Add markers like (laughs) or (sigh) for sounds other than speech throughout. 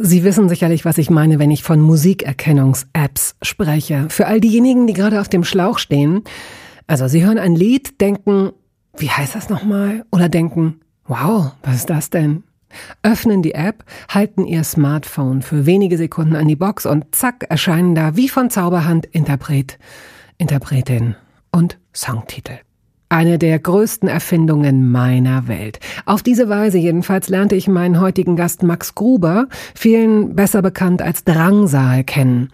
Sie wissen sicherlich, was ich meine, wenn ich von Musikerkennungs-Apps spreche. Für all diejenigen, die gerade auf dem Schlauch stehen. Also Sie hören ein Lied, denken, wie heißt das nochmal? Oder denken, wow, was ist das denn? Öffnen die App, halten ihr Smartphone für wenige Sekunden an die Box und zack erscheinen da wie von Zauberhand Interpret, Interpretin und Songtitel. Eine der größten Erfindungen meiner Welt. Auf diese Weise jedenfalls lernte ich meinen heutigen Gast Max Gruber, vielen besser bekannt als Drangsal, kennen.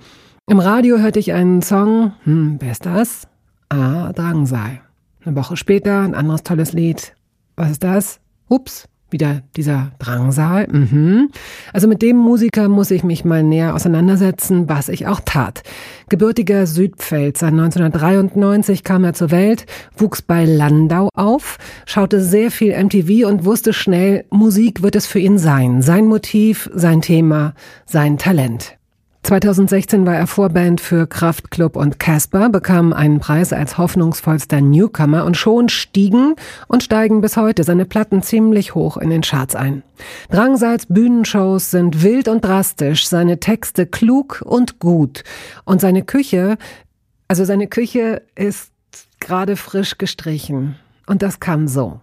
Im Radio hörte ich einen Song, hm, wer ist das? Ah, Drangsal. Eine Woche später ein anderes tolles Lied. Was ist das? Ups, wieder dieser Drangsal. Mhm. Also mit dem Musiker muss ich mich mal näher auseinandersetzen, was ich auch tat. Gebürtiger Südpfälzer, 1993 kam er zur Welt, wuchs bei Landau auf, schaute sehr viel MTV und wusste schnell, Musik wird es für ihn sein. Sein Motiv, sein Thema, sein Talent. 2016 war er Vorband für Kraftklub und Casper, bekam einen Preis als hoffnungsvollster Newcomer und schon stiegen und steigen bis heute seine Platten ziemlich hoch in den Charts ein. Drangsals Bühnenshows sind wild und drastisch, seine Texte klug und gut und seine Küche, also seine Küche ist gerade frisch gestrichen und das kam so.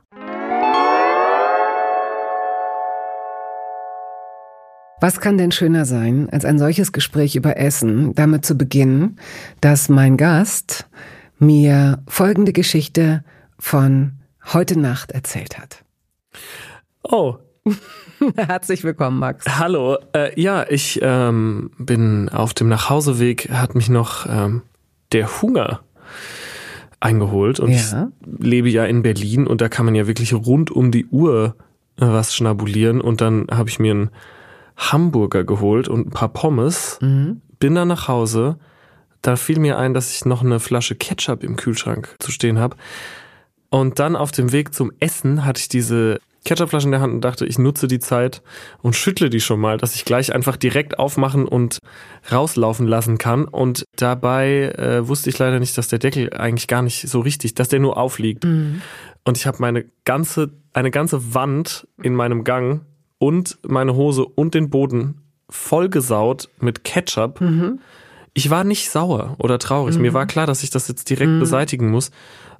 Was kann denn schöner sein, als ein solches Gespräch über Essen, damit zu beginnen, dass mein Gast mir folgende Geschichte von heute Nacht erzählt hat. Oh. (laughs) Herzlich willkommen, Max. Hallo. Äh, ja, ich ähm, bin auf dem Nachhauseweg, hat mich noch ähm, der Hunger eingeholt und ja. ich lebe ja in Berlin und da kann man ja wirklich rund um die Uhr äh, was schnabulieren und dann habe ich mir ein Hamburger geholt und ein paar Pommes, mhm. bin dann nach Hause. Da fiel mir ein, dass ich noch eine Flasche Ketchup im Kühlschrank zu stehen habe. Und dann auf dem Weg zum Essen hatte ich diese Ketchupflasche in der Hand und dachte, ich nutze die Zeit und schüttle die schon mal, dass ich gleich einfach direkt aufmachen und rauslaufen lassen kann. Und dabei äh, wusste ich leider nicht, dass der Deckel eigentlich gar nicht so richtig, dass der nur aufliegt. Mhm. Und ich habe meine ganze, eine ganze Wand in meinem Gang und meine Hose und den Boden vollgesaut mit Ketchup. Mhm. Ich war nicht sauer oder traurig. Mhm. Mir war klar, dass ich das jetzt direkt mhm. beseitigen muss.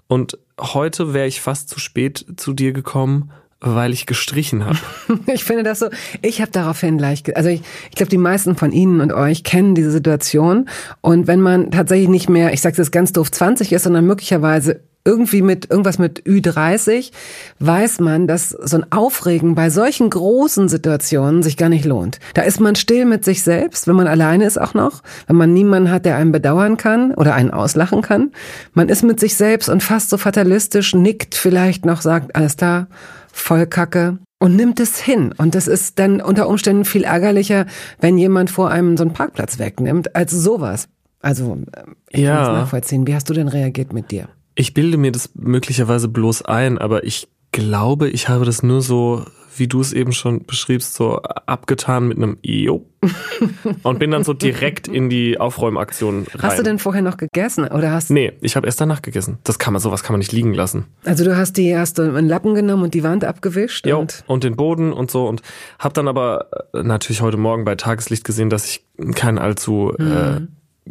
Und heute wäre ich fast zu spät zu dir gekommen, weil ich gestrichen habe. (laughs) ich finde das so, ich habe daraufhin gleich, also ich, ich glaube, die meisten von Ihnen und euch kennen diese Situation. Und wenn man tatsächlich nicht mehr, ich sage das ganz doof, 20 ist, sondern möglicherweise irgendwie mit irgendwas mit Ü30 weiß man, dass so ein Aufregen bei solchen großen Situationen sich gar nicht lohnt. Da ist man still mit sich selbst, wenn man alleine ist auch noch, wenn man niemanden hat, der einen bedauern kann oder einen auslachen kann. Man ist mit sich selbst und fast so fatalistisch, nickt vielleicht noch, sagt, alles da, voll Kacke und nimmt es hin. Und das ist dann unter Umständen viel ärgerlicher, wenn jemand vor einem so einen Parkplatz wegnimmt, als sowas. Also, äh, ich ja. kann das nachvollziehen. Wie hast du denn reagiert mit dir? Ich bilde mir das möglicherweise bloß ein, aber ich glaube, ich habe das nur so, wie du es eben schon beschriebst, so abgetan mit einem Jo. (laughs) und bin dann so direkt in die Aufräumaktion rein. Hast du denn vorher noch gegessen oder hast Nee, ich habe erst danach gegessen. Das kann man sowas kann man nicht liegen lassen. Also du hast die hast du einen Lappen genommen und die Wand abgewischt jo, und und den Boden und so und habe dann aber äh, natürlich heute morgen bei Tageslicht gesehen, dass ich keinen allzu mhm. äh,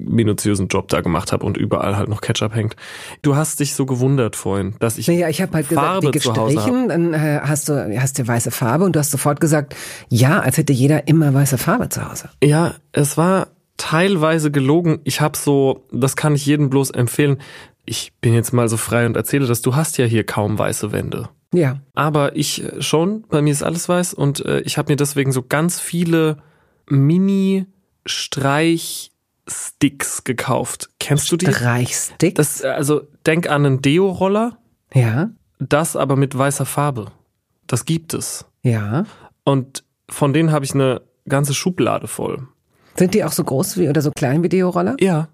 minutiösen Job da gemacht habe und überall halt noch Ketchup hängt. Du hast dich so gewundert vorhin, dass ich Naja, ich habe halt Farbe gesagt, die gestrichen, dann äh, hast du hast du weiße Farbe und du hast sofort gesagt, ja, als hätte jeder immer weiße Farbe zu Hause. Ja, es war teilweise gelogen. Ich habe so, das kann ich jedem bloß empfehlen. Ich bin jetzt mal so frei und erzähle das. Du hast ja hier kaum weiße Wände. Ja. Aber ich äh, schon. Bei mir ist alles weiß und äh, ich habe mir deswegen so ganz viele Mini Streich Sticks gekauft. Kennst du die? Streichsticks? Das, also denk an einen Deo-Roller. Ja. Das aber mit weißer Farbe. Das gibt es. Ja. Und von denen habe ich eine ganze Schublade voll. Sind die auch so groß wie oder so klein wie Deo-Roller? Ja.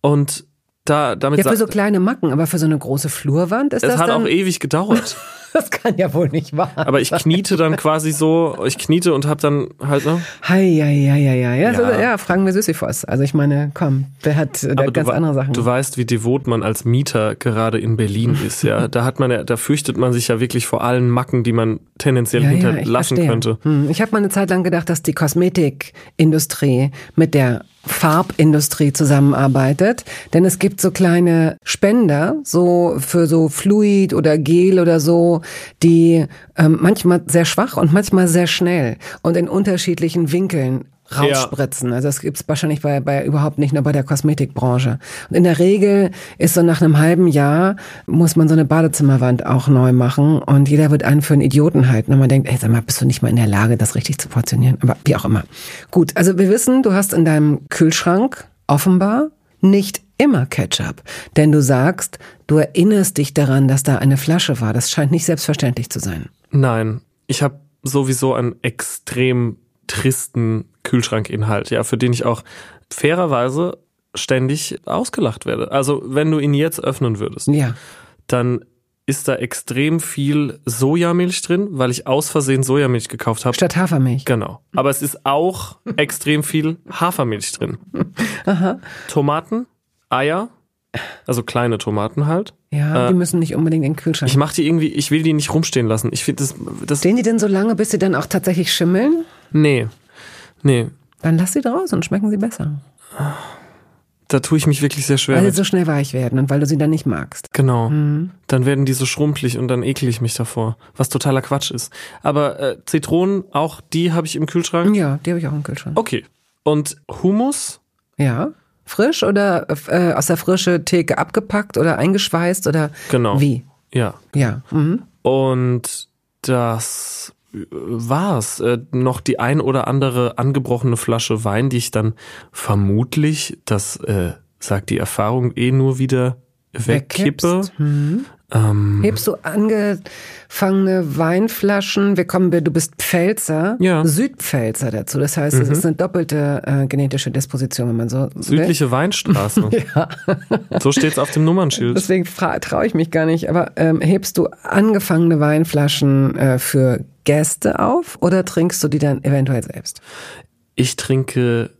Und da damit Ja, für so kleine Macken, aber für so eine große Flurwand ist es das hat dann... auch ewig gedauert. (laughs) (laughs) das kann ja wohl nicht wahr Aber ich kniete dann quasi so, ich kniete und hab dann halt, ne? Hei, ja, ja, ja, ja. Ja, so, Ja. ja fragen wir Sisyphos. Also ich meine, komm, der hat, der ganz andere Sachen. du weißt, wie devot man als Mieter gerade in Berlin ist, ja. (laughs) Da hat man ja, da fürchtet man sich ja wirklich vor allen Macken, die man tendenziell ja, ja, hinterlassen verstehe. könnte. Hm, ich habe mal eine Zeit lang gedacht, dass die Kosmetikindustrie mit der Farbindustrie zusammenarbeitet, denn es gibt so kleine Spender, so für so Fluid oder Gel oder so, die ähm, manchmal sehr schwach und manchmal sehr schnell und in unterschiedlichen Winkeln rausspritzen. Also das gibt's wahrscheinlich bei, bei überhaupt nicht nur bei der Kosmetikbranche. Und in der Regel ist so nach einem halben Jahr muss man so eine Badezimmerwand auch neu machen und jeder wird einen für einen Idioten halten und man denkt, ey, sag mal, bist du nicht mal in der Lage, das richtig zu portionieren? Aber wie auch immer. Gut, also wir wissen, du hast in deinem Kühlschrank offenbar nicht immer Ketchup, denn du sagst, du erinnerst dich daran, dass da eine Flasche war. Das scheint nicht selbstverständlich zu sein. Nein, ich habe sowieso einen extrem tristen Kühlschrankinhalt, ja, für den ich auch fairerweise ständig ausgelacht werde. Also, wenn du ihn jetzt öffnen würdest, Ja. dann ist da extrem viel Sojamilch drin, weil ich aus Versehen Sojamilch gekauft habe. Statt Hafermilch. Genau. Aber es ist auch extrem viel Hafermilch drin. (laughs) Tomaten, Eier, also kleine Tomaten halt. Ja, die müssen nicht unbedingt in den Kühlschrank. Ich mache die irgendwie, ich will die nicht rumstehen lassen. Ich finde das, das, Stehen die denn so lange, bis sie dann auch tatsächlich schimmeln? nee, nee, Dann lass sie draus und schmecken sie besser. da tue ich mich wirklich sehr schwer Weil sie so schnell weich werden und weil du sie dann nicht magst. Genau. Mhm. Dann werden die so schrumpelig und dann ekel ich mich davor, was totaler Quatsch ist. Aber äh, Zitronen, auch die habe ich im Kühlschrank. Ja, die habe ich auch im Kühlschrank. Okay. Und Hummus? Ja. Frisch oder äh, aus der frische Theke abgepackt oder eingeschweißt oder Genau. wie? Ja. Ja. Mhm. Und das war's. Äh, noch die ein oder andere angebrochene Flasche Wein, die ich dann vermutlich, das äh, sagt die Erfahrung, eh nur wieder wegkippe. Mhm. Ähm, Hebst du angefangene Weinflaschen? Wir kommen, du bist Pfälzer, Ja. Mhm. Südpfälzer dazu. Das heißt, es ist eine doppelte äh, genetische Disposition, wenn man so will. südliche Weinstraße. (laughs) Ja. So steht's auf dem Nummernschild. Deswegen traue ich mich gar nicht. Aber ähm, hebst du angefangene Weinflaschen äh, für Gäste auf oder trinkst du die dann eventuell selbst? Ich trinke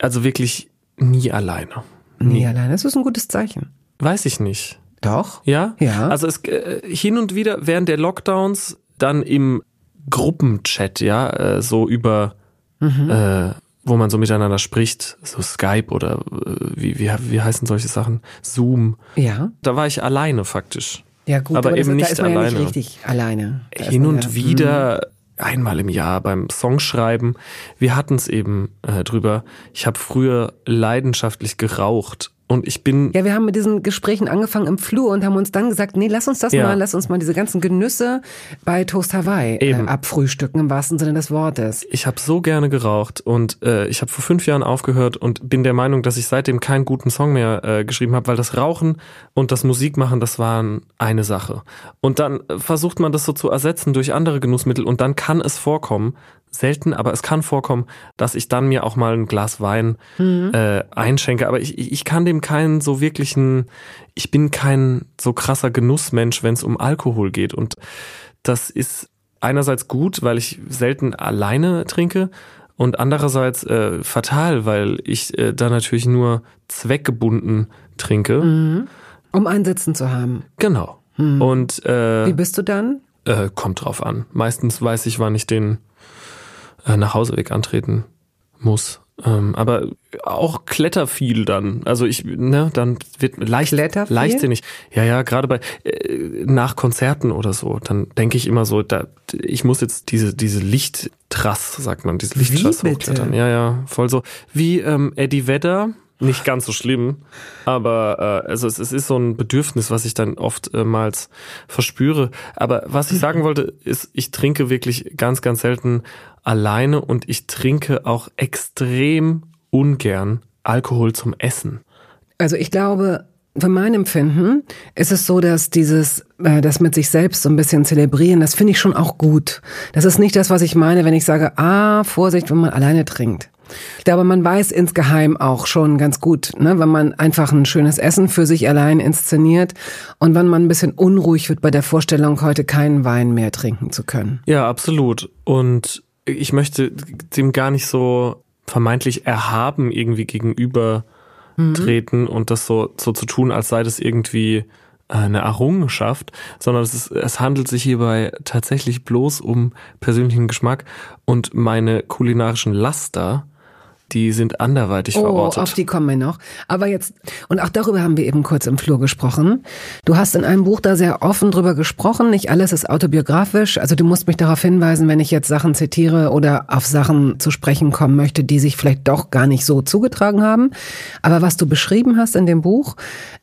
also wirklich nie alleine. Nie alleine. Das ist ein gutes Zeichen. Weiß ich nicht. Doch. Ja? Ja. Also es äh, hin und wieder während der Lockdowns dann im Gruppenchat, ja, äh, so über Mhm. äh, wo man so miteinander spricht, so Skype oder äh, wie, wie, wie heißen solche Sachen? Zoom. Ja. Da war ich alleine faktisch. Ja, gut, Aber das, eben da nicht man ja alleine. nicht richtig alleine. Da Hin und ja, wieder einmal im Jahr beim Songschreiben. Wir hatten es eben äh, drüber. Ich habe früher leidenschaftlich geraucht und ich bin Ja, wir haben mit diesen Gesprächen angefangen im Flur und haben uns dann gesagt, nee, lass uns das Ja. mal, lass uns mal diese ganzen Genüsse bei Toast Hawaii äh, abfrühstücken im wahrsten Sinne des Wortes. Ich habe so gerne geraucht und äh, ich habe vor fünf Jahren aufgehört und bin der Meinung, dass ich seitdem keinen guten Song mehr äh, geschrieben habe, weil das Rauchen und das Musikmachen, das waren eine Sache. Und dann äh, versucht man das so zu ersetzen durch andere Genussmittel und dann kann es vorkommen, selten, aber es kann vorkommen, dass ich dann mir auch mal ein Glas Wein äh, einschenke. Aber ich, ich kann dem keinen so wirklichen, ich bin kein so krasser Genussmensch, wenn es um Alkohol geht. Und das ist einerseits gut, weil ich selten alleine trinke und andererseits äh, fatal, weil ich äh, da natürlich nur zweckgebunden trinke. Um ein Sitzen zu haben. Genau. Und äh, Wie bist du dann? äh, kommt drauf an. Meistens weiß ich, wann ich den äh, Nachhauseweg antreten muss. Ähm, aber auch kletter viel dann. Also ich, ne, dann wird leicht, leichtsinnig. Ja, ja, gerade bei äh, nach Konzerten oder so, dann denke ich immer so, da, ich muss jetzt diese diese Lichttrass, sagt man, diese Lichttrass hochklettern. Ja, ja, voll so wie ähm, Eddie Vedder. Nicht ganz so schlimm, aber äh, also es, es ist so ein Bedürfnis, was ich dann oftmals verspüre. Aber was ich sagen wollte, ist, ich trinke wirklich ganz, ganz selten alleine und ich trinke auch extrem ungern Alkohol zum Essen. Also ich glaube, für mein Empfinden ist es so, dass dieses, äh, das mit sich selbst so ein bisschen zelebrieren, das finde ich schon auch gut. Das ist nicht das, was ich meine, wenn ich sage, ah, Vorsicht, wenn man alleine trinkt. Ich glaube, man weiß insgeheim auch schon ganz gut, ne, wenn man einfach ein schönes Essen für sich allein inszeniert und wenn man ein bisschen unruhig wird bei der Vorstellung, heute keinen Wein mehr trinken zu können. Ja, absolut. Und ich möchte dem gar nicht so vermeintlich erhaben irgendwie gegenüber mhm. treten und das so, so zu tun, als sei das irgendwie eine Errungenschaft, sondern es, ist, es handelt sich hierbei tatsächlich bloß um persönlichen Geschmack und meine kulinarischen Laster die sind anderweitig oh, verortet. Auf die kommen wir noch. Aber jetzt, und auch darüber haben wir eben kurz im Flur gesprochen. Du hast in einem Buch da sehr offen drüber gesprochen. Nicht alles ist autobiografisch. Also du musst mich darauf hinweisen, wenn ich jetzt Sachen zitiere oder auf Sachen zu sprechen kommen möchte, die sich vielleicht doch gar nicht so zugetragen haben. Aber was du beschrieben hast in dem Buch,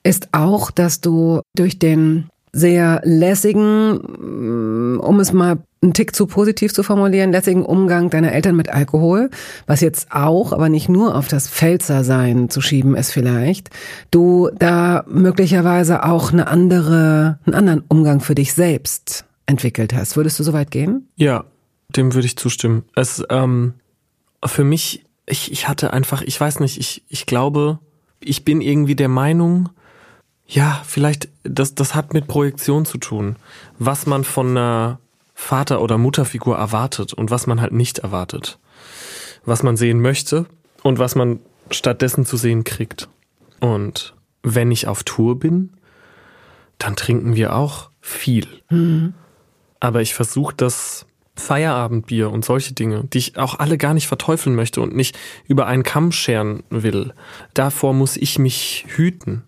ist auch, dass du durch den sehr lässigen, mm, um es mal einen Tick zu positiv zu formulieren, lässigen Umgang deiner Eltern mit Alkohol, was jetzt auch, aber nicht nur auf das Pfälzersein zu schieben ist vielleicht, du da möglicherweise auch eine andere, einen anderen Umgang für dich selbst entwickelt hast. Würdest du so weit gehen? Ja, dem würde ich zustimmen. Es, ähm, für mich, ich, ich hatte einfach, ich weiß nicht, ich, ich glaube, ich bin irgendwie der Meinung, ja, vielleicht, das, das hat mit Projektion zu tun. Was man von einer Vater- oder Mutterfigur erwartet und was man halt nicht erwartet. Was man sehen möchte und was man stattdessen zu sehen kriegt. Und wenn ich auf Tour bin, dann trinken wir auch viel. Mhm. Aber ich versuche das Feierabendbier und solche Dinge, die ich auch alle gar nicht verteufeln möchte und nicht über einen Kamm scheren will. Davor muss ich mich hüten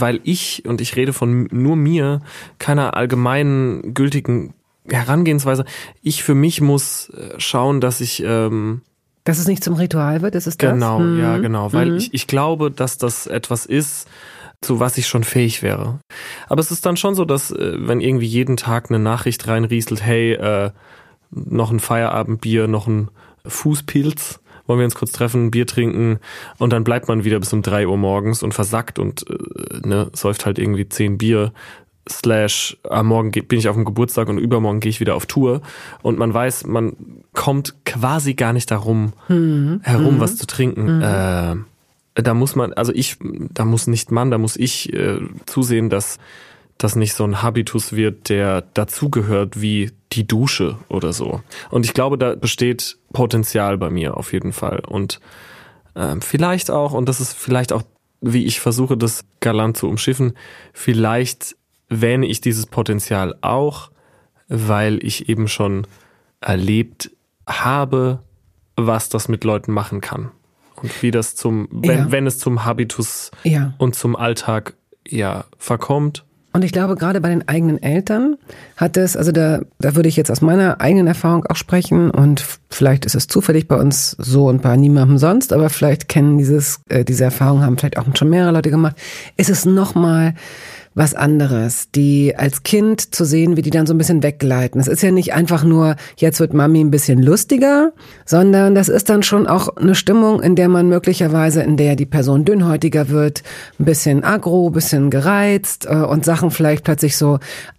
weil ich, und ich rede von nur mir, keiner allgemeinen gültigen Herangehensweise, ich für mich muss äh, schauen, dass ich... Ähm, dass es nicht zum Ritual wird, ist es das? Genau, mhm. ja, genau. Weil mhm. ich, ich glaube, dass das etwas ist, zu was ich schon fähig wäre. Aber es ist dann schon so, dass äh, wenn irgendwie jeden Tag eine Nachricht reinrieselt, hey, äh, noch ein Feierabendbier, noch ein Fußpilz, wollen wir uns kurz treffen, Bier trinken und dann bleibt man wieder bis um drei Uhr morgens und versackt und äh, ne, säuft halt irgendwie zehn Bier slash am Morgen bin ich auf dem Geburtstag und übermorgen gehe ich wieder auf Tour und man weiß, man kommt quasi gar nicht darum mhm. herum, mhm. was zu trinken. Mhm. Äh, da muss man, also ich, da muss nicht man, da muss ich äh, zusehen, dass das nicht so ein Habitus wird, der dazugehört wie die Dusche oder so. Und ich glaube, da besteht Potenzial bei mir auf jeden Fall. Und äh, vielleicht auch, und das ist vielleicht auch, wie ich versuche, das galant zu umschiffen, vielleicht wähne ich dieses Potenzial auch, weil ich eben schon erlebt habe, was das mit Leuten machen kann. Und wie das zum, wenn, ja. wenn es zum Habitus ja. und zum Alltag ja verkommt und ich glaube, gerade bei den eigenen Eltern hat es, also da, da würde ich jetzt aus meiner eigenen Erfahrung auch sprechen und vielleicht ist es zufällig bei uns so und bei niemandem sonst, aber vielleicht kennen dieses, äh, diese Erfahrung haben vielleicht auch schon mehrere Leute gemacht, ist es nochmal was anderes, die als Kind zu sehen, wie die dann so ein bisschen weggleiten. Es ist ja nicht einfach nur, jetzt wird Mami ein bisschen lustiger, sondern das ist dann schon auch eine Stimmung, in der man möglicherweise, in der die Person dünnhäutiger wird, ein bisschen agro, ein bisschen gereizt äh, und Sachen vielleicht plötzlich so,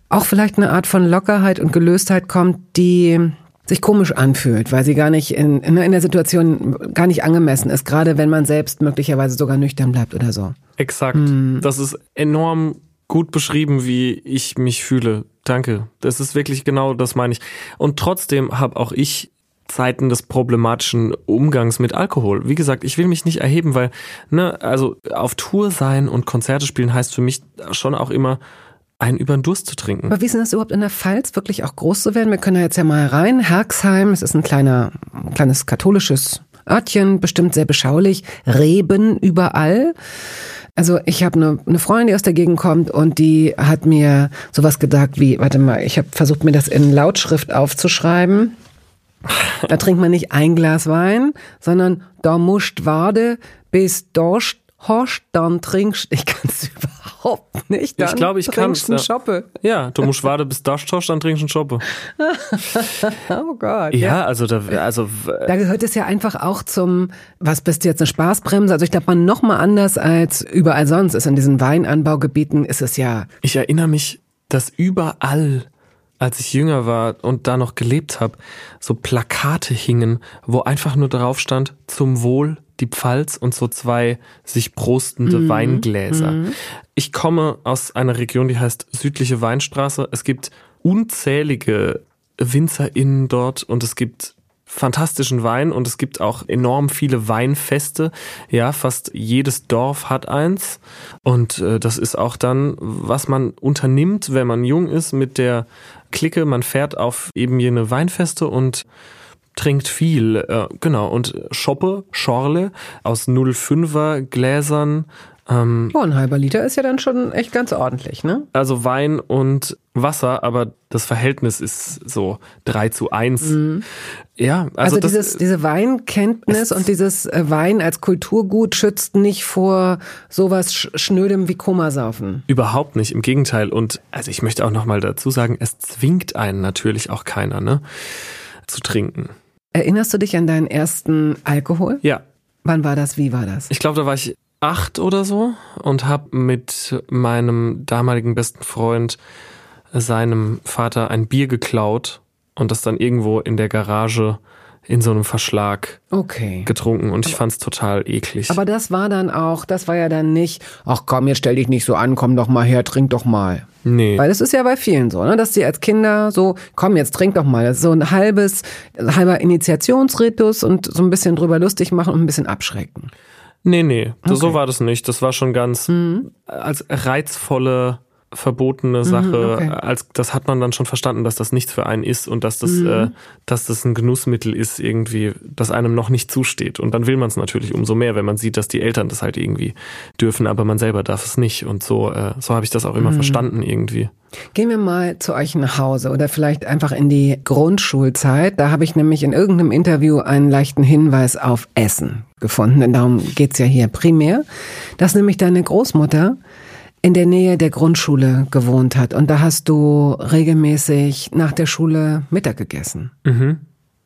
auch vielleicht eine Art von Lockerheit und Gelöstheit kommt, die sich komisch anfühlt, weil sie gar nicht in, in, in der Situation gar nicht angemessen ist, gerade wenn man selbst möglicherweise sogar nüchtern bleibt oder so. Exakt. Hm. Das ist enorm gut beschrieben, wie ich mich fühle. Danke. Das ist wirklich genau das meine ich. Und trotzdem habe auch ich Zeiten des problematischen Umgangs mit Alkohol. Wie gesagt, ich will mich nicht erheben, weil, ne, also auf Tour sein und Konzerte spielen heißt für mich schon auch immer, einen über den Durst zu trinken. Aber wie ist denn das überhaupt in der Pfalz, wirklich auch groß zu werden? Wir können da jetzt ja mal rein. Herxheim, es ist ein kleiner, kleines katholisches Örtchen, bestimmt sehr beschaulich. Reben überall. Also ich habe eine, eine Freundin, die aus der Gegend kommt und die hat mir sowas gesagt wie, warte mal, ich habe versucht mir das in Lautschrift aufzuschreiben. Da trinkt man nicht ein Glas Wein, sondern da musst wade bis Dorst hast, dann trinkst (laughs) ich kann es überhaupt nicht. Dann ich glaube, ich kann es. Ja. Schoppe. Ja, du musst warten, bis das hast, dann trinkst du einen Schoppe. (laughs) oh Gott. Ja, ja, also da, also. Da gehört es ja einfach auch zum, was bist du jetzt eine Spaßbremse? Also ich glaube, man noch mal anders als überall sonst ist in diesen Weinanbaugebieten ist es ja. Ich erinnere mich, dass überall als ich jünger war und da noch gelebt habe, so Plakate hingen, wo einfach nur drauf stand, zum Wohl die Pfalz und so zwei sich prostende mhm. Weingläser. Mhm. Ich komme aus einer Region, die heißt Südliche Weinstraße. Es gibt unzählige WinzerInnen dort und es gibt fantastischen Wein und es gibt auch enorm viele Weinfeste. Ja, fast jedes Dorf hat eins. Und äh, das ist auch dann, was man unternimmt, wenn man jung ist, mit der Clique. Man fährt auf eben jene Weinfeste und trinkt viel, äh, genau, und shoppe, Schorle aus 05er Gläsern ähm, oh, ein halber Liter ist ja dann schon echt ganz ordentlich, ne? Also Wein und Wasser, aber das Verhältnis ist so 3 zu 1. Mhm. Ja, also, also dieses, diese Weinkenntnis und dieses äh, Wein als Kulturgut schützt nicht vor sowas Schnödem wie Komasaufen. Überhaupt nicht, im Gegenteil. Und also ich möchte auch nochmal dazu sagen, es zwingt einen natürlich auch keiner, ne? Zu trinken. Erinnerst du dich an deinen ersten Alkohol? Ja. Wann war das? Wie war das? Ich glaube, da war ich acht oder so und habe mit meinem damaligen besten Freund seinem Vater ein Bier geklaut und das dann irgendwo in der Garage in so einem Verschlag okay. getrunken und ich fand's total eklig. Aber das war dann auch, das war ja dann nicht, ach komm, jetzt stell dich nicht so an, komm doch mal her, trink doch mal. Nee. Weil es ist ja bei vielen so, ne, dass die als Kinder so, komm, jetzt trink doch mal. Das ist so ein halbes, halber Initiationsritus und so ein bisschen drüber lustig machen und ein bisschen abschrecken. Nee, nee, okay. so war das nicht. Das war schon ganz mhm. als reizvolle verbotene mhm, Sache, okay. als das hat man dann schon verstanden, dass das nichts für einen ist und dass das, mhm. äh, dass das ein Genussmittel ist irgendwie, das einem noch nicht zusteht. Und dann will man es natürlich umso mehr, wenn man sieht, dass die Eltern das halt irgendwie dürfen, aber man selber darf es nicht. Und so, äh, so habe ich das auch immer mhm. verstanden irgendwie. Gehen wir mal zu euch nach Hause oder vielleicht einfach in die Grundschulzeit. Da habe ich nämlich in irgendeinem Interview einen leichten Hinweis auf Essen gefunden, denn darum geht's ja hier primär. Dass nämlich deine Großmutter in der Nähe der Grundschule gewohnt hat. Und da hast du regelmäßig nach der Schule Mittag gegessen. Mhm.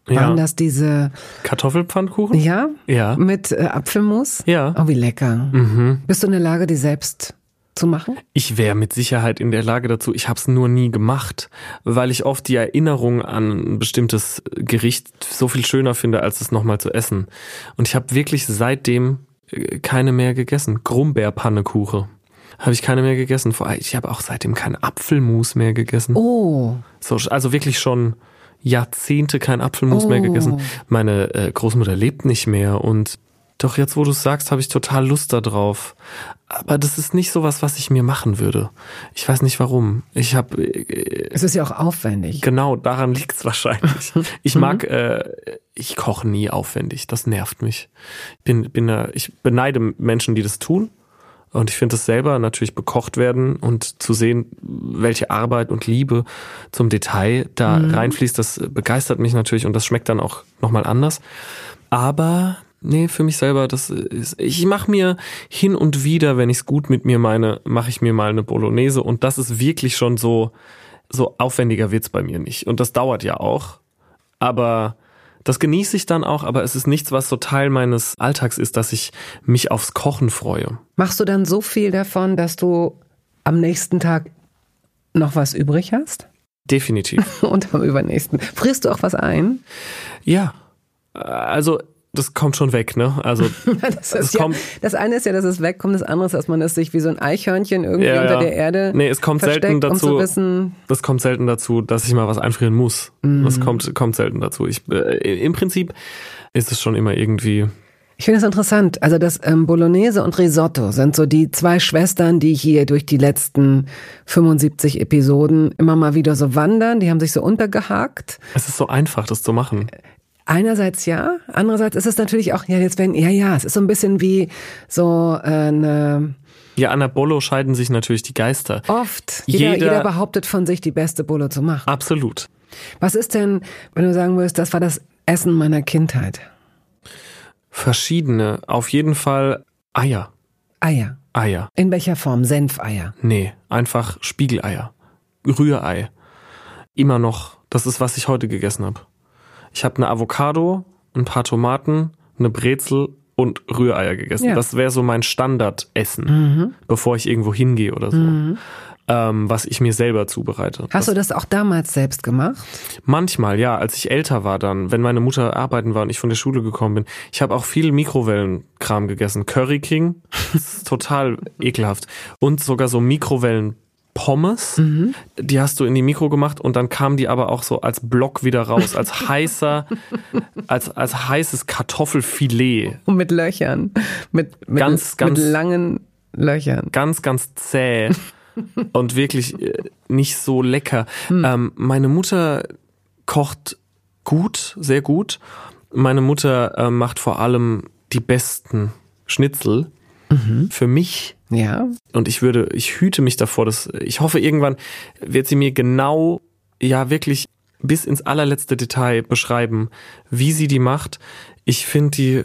Ja. Waren das diese Kartoffelpfannkuchen? Ja. Ja. Mit äh, Apfelmus? Ja. Oh, wie lecker. Mhm. Bist du in der Lage, die selbst zu machen? Ich wäre mit Sicherheit in der Lage dazu. Ich habe es nur nie gemacht, weil ich oft die Erinnerung an ein bestimmtes Gericht so viel schöner finde, als es nochmal zu essen. Und ich habe wirklich seitdem äh, keine mehr gegessen. Grumbeerpannekuche habe ich keine mehr gegessen. Ich habe auch seitdem kein Apfelmus mehr gegessen. Oh. So, also wirklich schon Jahrzehnte kein Apfelmus oh. mehr gegessen. Meine äh, Großmutter lebt nicht mehr und doch jetzt, wo du es sagst, habe ich total Lust darauf. Aber das ist nicht sowas, was ich mir machen würde. Ich weiß nicht warum. Ich habe. Äh, es ist ja auch aufwendig. Genau, daran liegt es wahrscheinlich. (laughs) Ich mag, mhm. äh, ich koche nie aufwendig. Das nervt mich. Bin, bin, äh, ich beneide Menschen, die das tun. Und ich finde es selber natürlich bekocht werden und zu sehen, welche Arbeit und Liebe zum Detail da mhm. reinfließt, das begeistert mich natürlich und das schmeckt dann auch nochmal anders. Aber nee, für mich selber, das ist, ich mache mir hin und wieder, wenn ich es gut mit mir meine, mache ich mir mal eine Bolognese und das ist wirklich schon so, so aufwendiger wird's bei mir nicht. Und das dauert ja auch. Aber das genieße ich dann auch, aber es ist nichts, was so Teil meines Alltags ist, dass ich mich aufs Kochen freue. Machst du dann so viel davon, dass du am nächsten Tag noch was übrig hast? Definitiv. (laughs) Und am übernächsten. Frisst du auch was ein? Ja. Also das kommt schon weg, ne? Also (laughs) das, das, ja, das, eine ist ja, dass es wegkommt, das andere ist, dass man es sich wie so ein Eichhörnchen irgendwie ja, unter der Erde. Nee, es kommt selten dazu. Um wissen, das kommt selten dazu, dass ich mal was einfrieren muss. Mhm. Das kommt, kommt selten dazu. Ich, äh, Im Prinzip ist es schon immer irgendwie. Ich finde es interessant. Also das ähm, Bolognese und Risotto sind so die zwei Schwestern, die hier durch die letzten 75 Episoden immer mal wieder so wandern. Die haben sich so untergehakt. Es ist so einfach, das zu machen. Einerseits ja, andererseits ist es natürlich auch, ja, jetzt wenn, ja, ja, es ist so ein bisschen wie so äh, eine. Ja, an der Bolo scheiden sich natürlich die Geister. Oft. Jeder, jeder, jeder behauptet von sich, die beste Bolo zu machen. Absolut. Was ist denn, wenn du sagen würdest, das war das Essen meiner Kindheit? Verschiedene. Auf jeden Fall Eier. Eier. Eier. In welcher Form? Senfeier? Nee, einfach Spiegeleier. Rührei. Immer noch. Das ist, was ich heute gegessen habe. Ich habe eine Avocado, ein paar Tomaten, eine Brezel und Rühreier gegessen. Ja. Das wäre so mein Standardessen, mhm. bevor ich irgendwo hingehe oder so. Mhm. ähm, was ich mir selber zubereite. Hast das, du das auch damals selbst gemacht? Manchmal, ja. Als ich älter war dann, wenn meine Mutter arbeiten war und ich von der Schule gekommen bin. Ich habe auch viel Mikrowellenkram gegessen. Curry King, total (laughs) ekelhaft. Und sogar so Mikrowellen Pommes, mhm. die hast du in die Mikro gemacht und dann kamen die aber auch so als Block wieder raus, als (laughs) heißer, als, als heißes Kartoffelfilet. Und mit Löchern. Mit, mit, ganz, ganz, mit langen Löchern. Ganz, ganz zäh. (laughs) und wirklich äh, nicht so lecker. Mhm. Ähm, meine Mutter kocht gut, sehr gut. Meine Mutter äh, macht vor allem die besten Schnitzel. Mhm. Für mich ja. Und ich würde, ich hüte mich davor, dass ich hoffe, irgendwann wird sie mir genau, ja, wirklich bis ins allerletzte Detail beschreiben, wie sie die macht. Ich finde die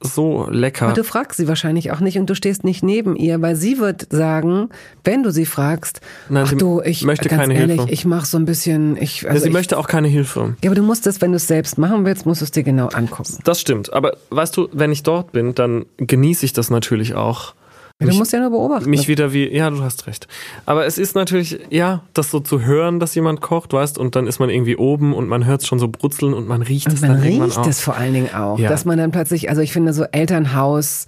so lecker. Aber du fragst sie wahrscheinlich auch nicht und du stehst nicht neben ihr, weil sie wird sagen, wenn du sie fragst, Nein, ach du, ich möchte ganz keine ehrlich, Hilfe. ich mache so ein bisschen, ich also ja, sie ich, möchte auch keine Hilfe. Ja, aber du musst es, wenn du es selbst machen willst, musst du es dir genau angucken. Das stimmt, aber weißt du, wenn ich dort bin, dann genieße ich das natürlich auch ja, du musst ja nur beobachten. Mich wieder wie, ja, du hast recht. Aber es ist natürlich, ja, das so zu hören, dass jemand kocht, weißt, und dann ist man irgendwie oben und man hört es schon so brutzeln und man riecht und es man dann riecht irgendwann auch. es vor allen Dingen auch, ja. dass man dann plötzlich, also ich finde so Elternhaus,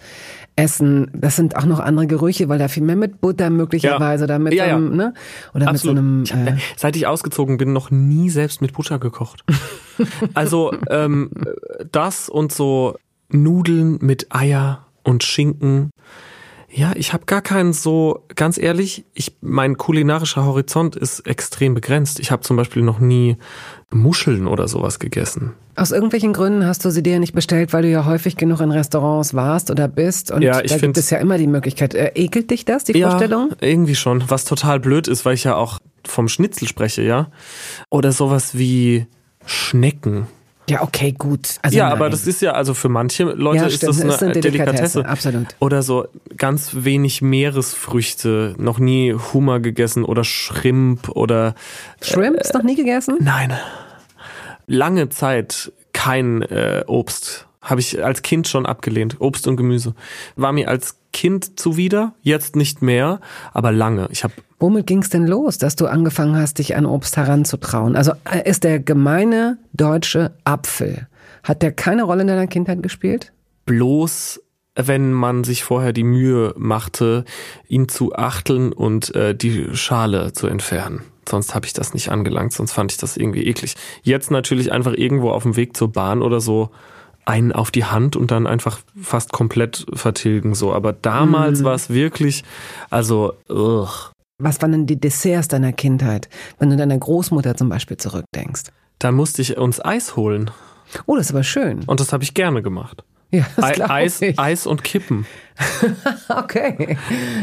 Essen, das sind auch noch andere Gerüche, weil da viel mehr mit Butter möglicherweise ja. oder mit ja, so einem, ne? Oder Absolut. mit so einem. Äh seit ich ausgezogen bin, noch nie selbst mit Butter gekocht. (laughs) also ähm, das und so Nudeln mit Eier und Schinken ja, ich habe gar keinen so, ganz ehrlich, ich, mein kulinarischer Horizont ist extrem begrenzt. Ich habe zum Beispiel noch nie Muscheln oder sowas gegessen. Aus irgendwelchen Gründen hast du sie dir nicht bestellt, weil du ja häufig genug in Restaurants warst oder bist. Und ja, ich da gibt es ja immer die Möglichkeit. Äh, ekelt dich das, die ja, Vorstellung? Irgendwie schon. Was total blöd ist, weil ich ja auch vom Schnitzel spreche, ja. Oder sowas wie Schnecken. Ja, okay, gut. Also ja, nein. aber das ist ja, also für manche Leute ja, ist das eine, ist eine Delikatesse. Delikatesse. Absolut. Oder so ganz wenig Meeresfrüchte, noch nie Hummer gegessen oder Shrimp oder. Shrimps äh, noch nie gegessen? Nein. Lange Zeit kein äh, Obst. Habe ich als Kind schon abgelehnt. Obst und Gemüse. War mir als Kind zuwider, jetzt nicht mehr, aber lange. Ich habe Womit ging es denn los, dass du angefangen hast, dich an Obst heranzutrauen? Also äh, ist der gemeine deutsche Apfel, hat der keine Rolle in deiner Kindheit gespielt? Bloß wenn man sich vorher die Mühe machte, ihn zu achteln und äh, die Schale zu entfernen. Sonst habe ich das nicht angelangt, sonst fand ich das irgendwie eklig. Jetzt natürlich einfach irgendwo auf dem Weg zur Bahn oder so einen auf die Hand und dann einfach fast komplett vertilgen so. Aber damals mm. war es wirklich, also, ugh. Was waren denn die Desserts deiner Kindheit, wenn du deiner Großmutter zum Beispiel zurückdenkst? Da musste ich uns Eis holen. Oh, das ist aber schön. Und das habe ich gerne gemacht. Ja, das Eis, ich. Eis und Kippen. (laughs) okay.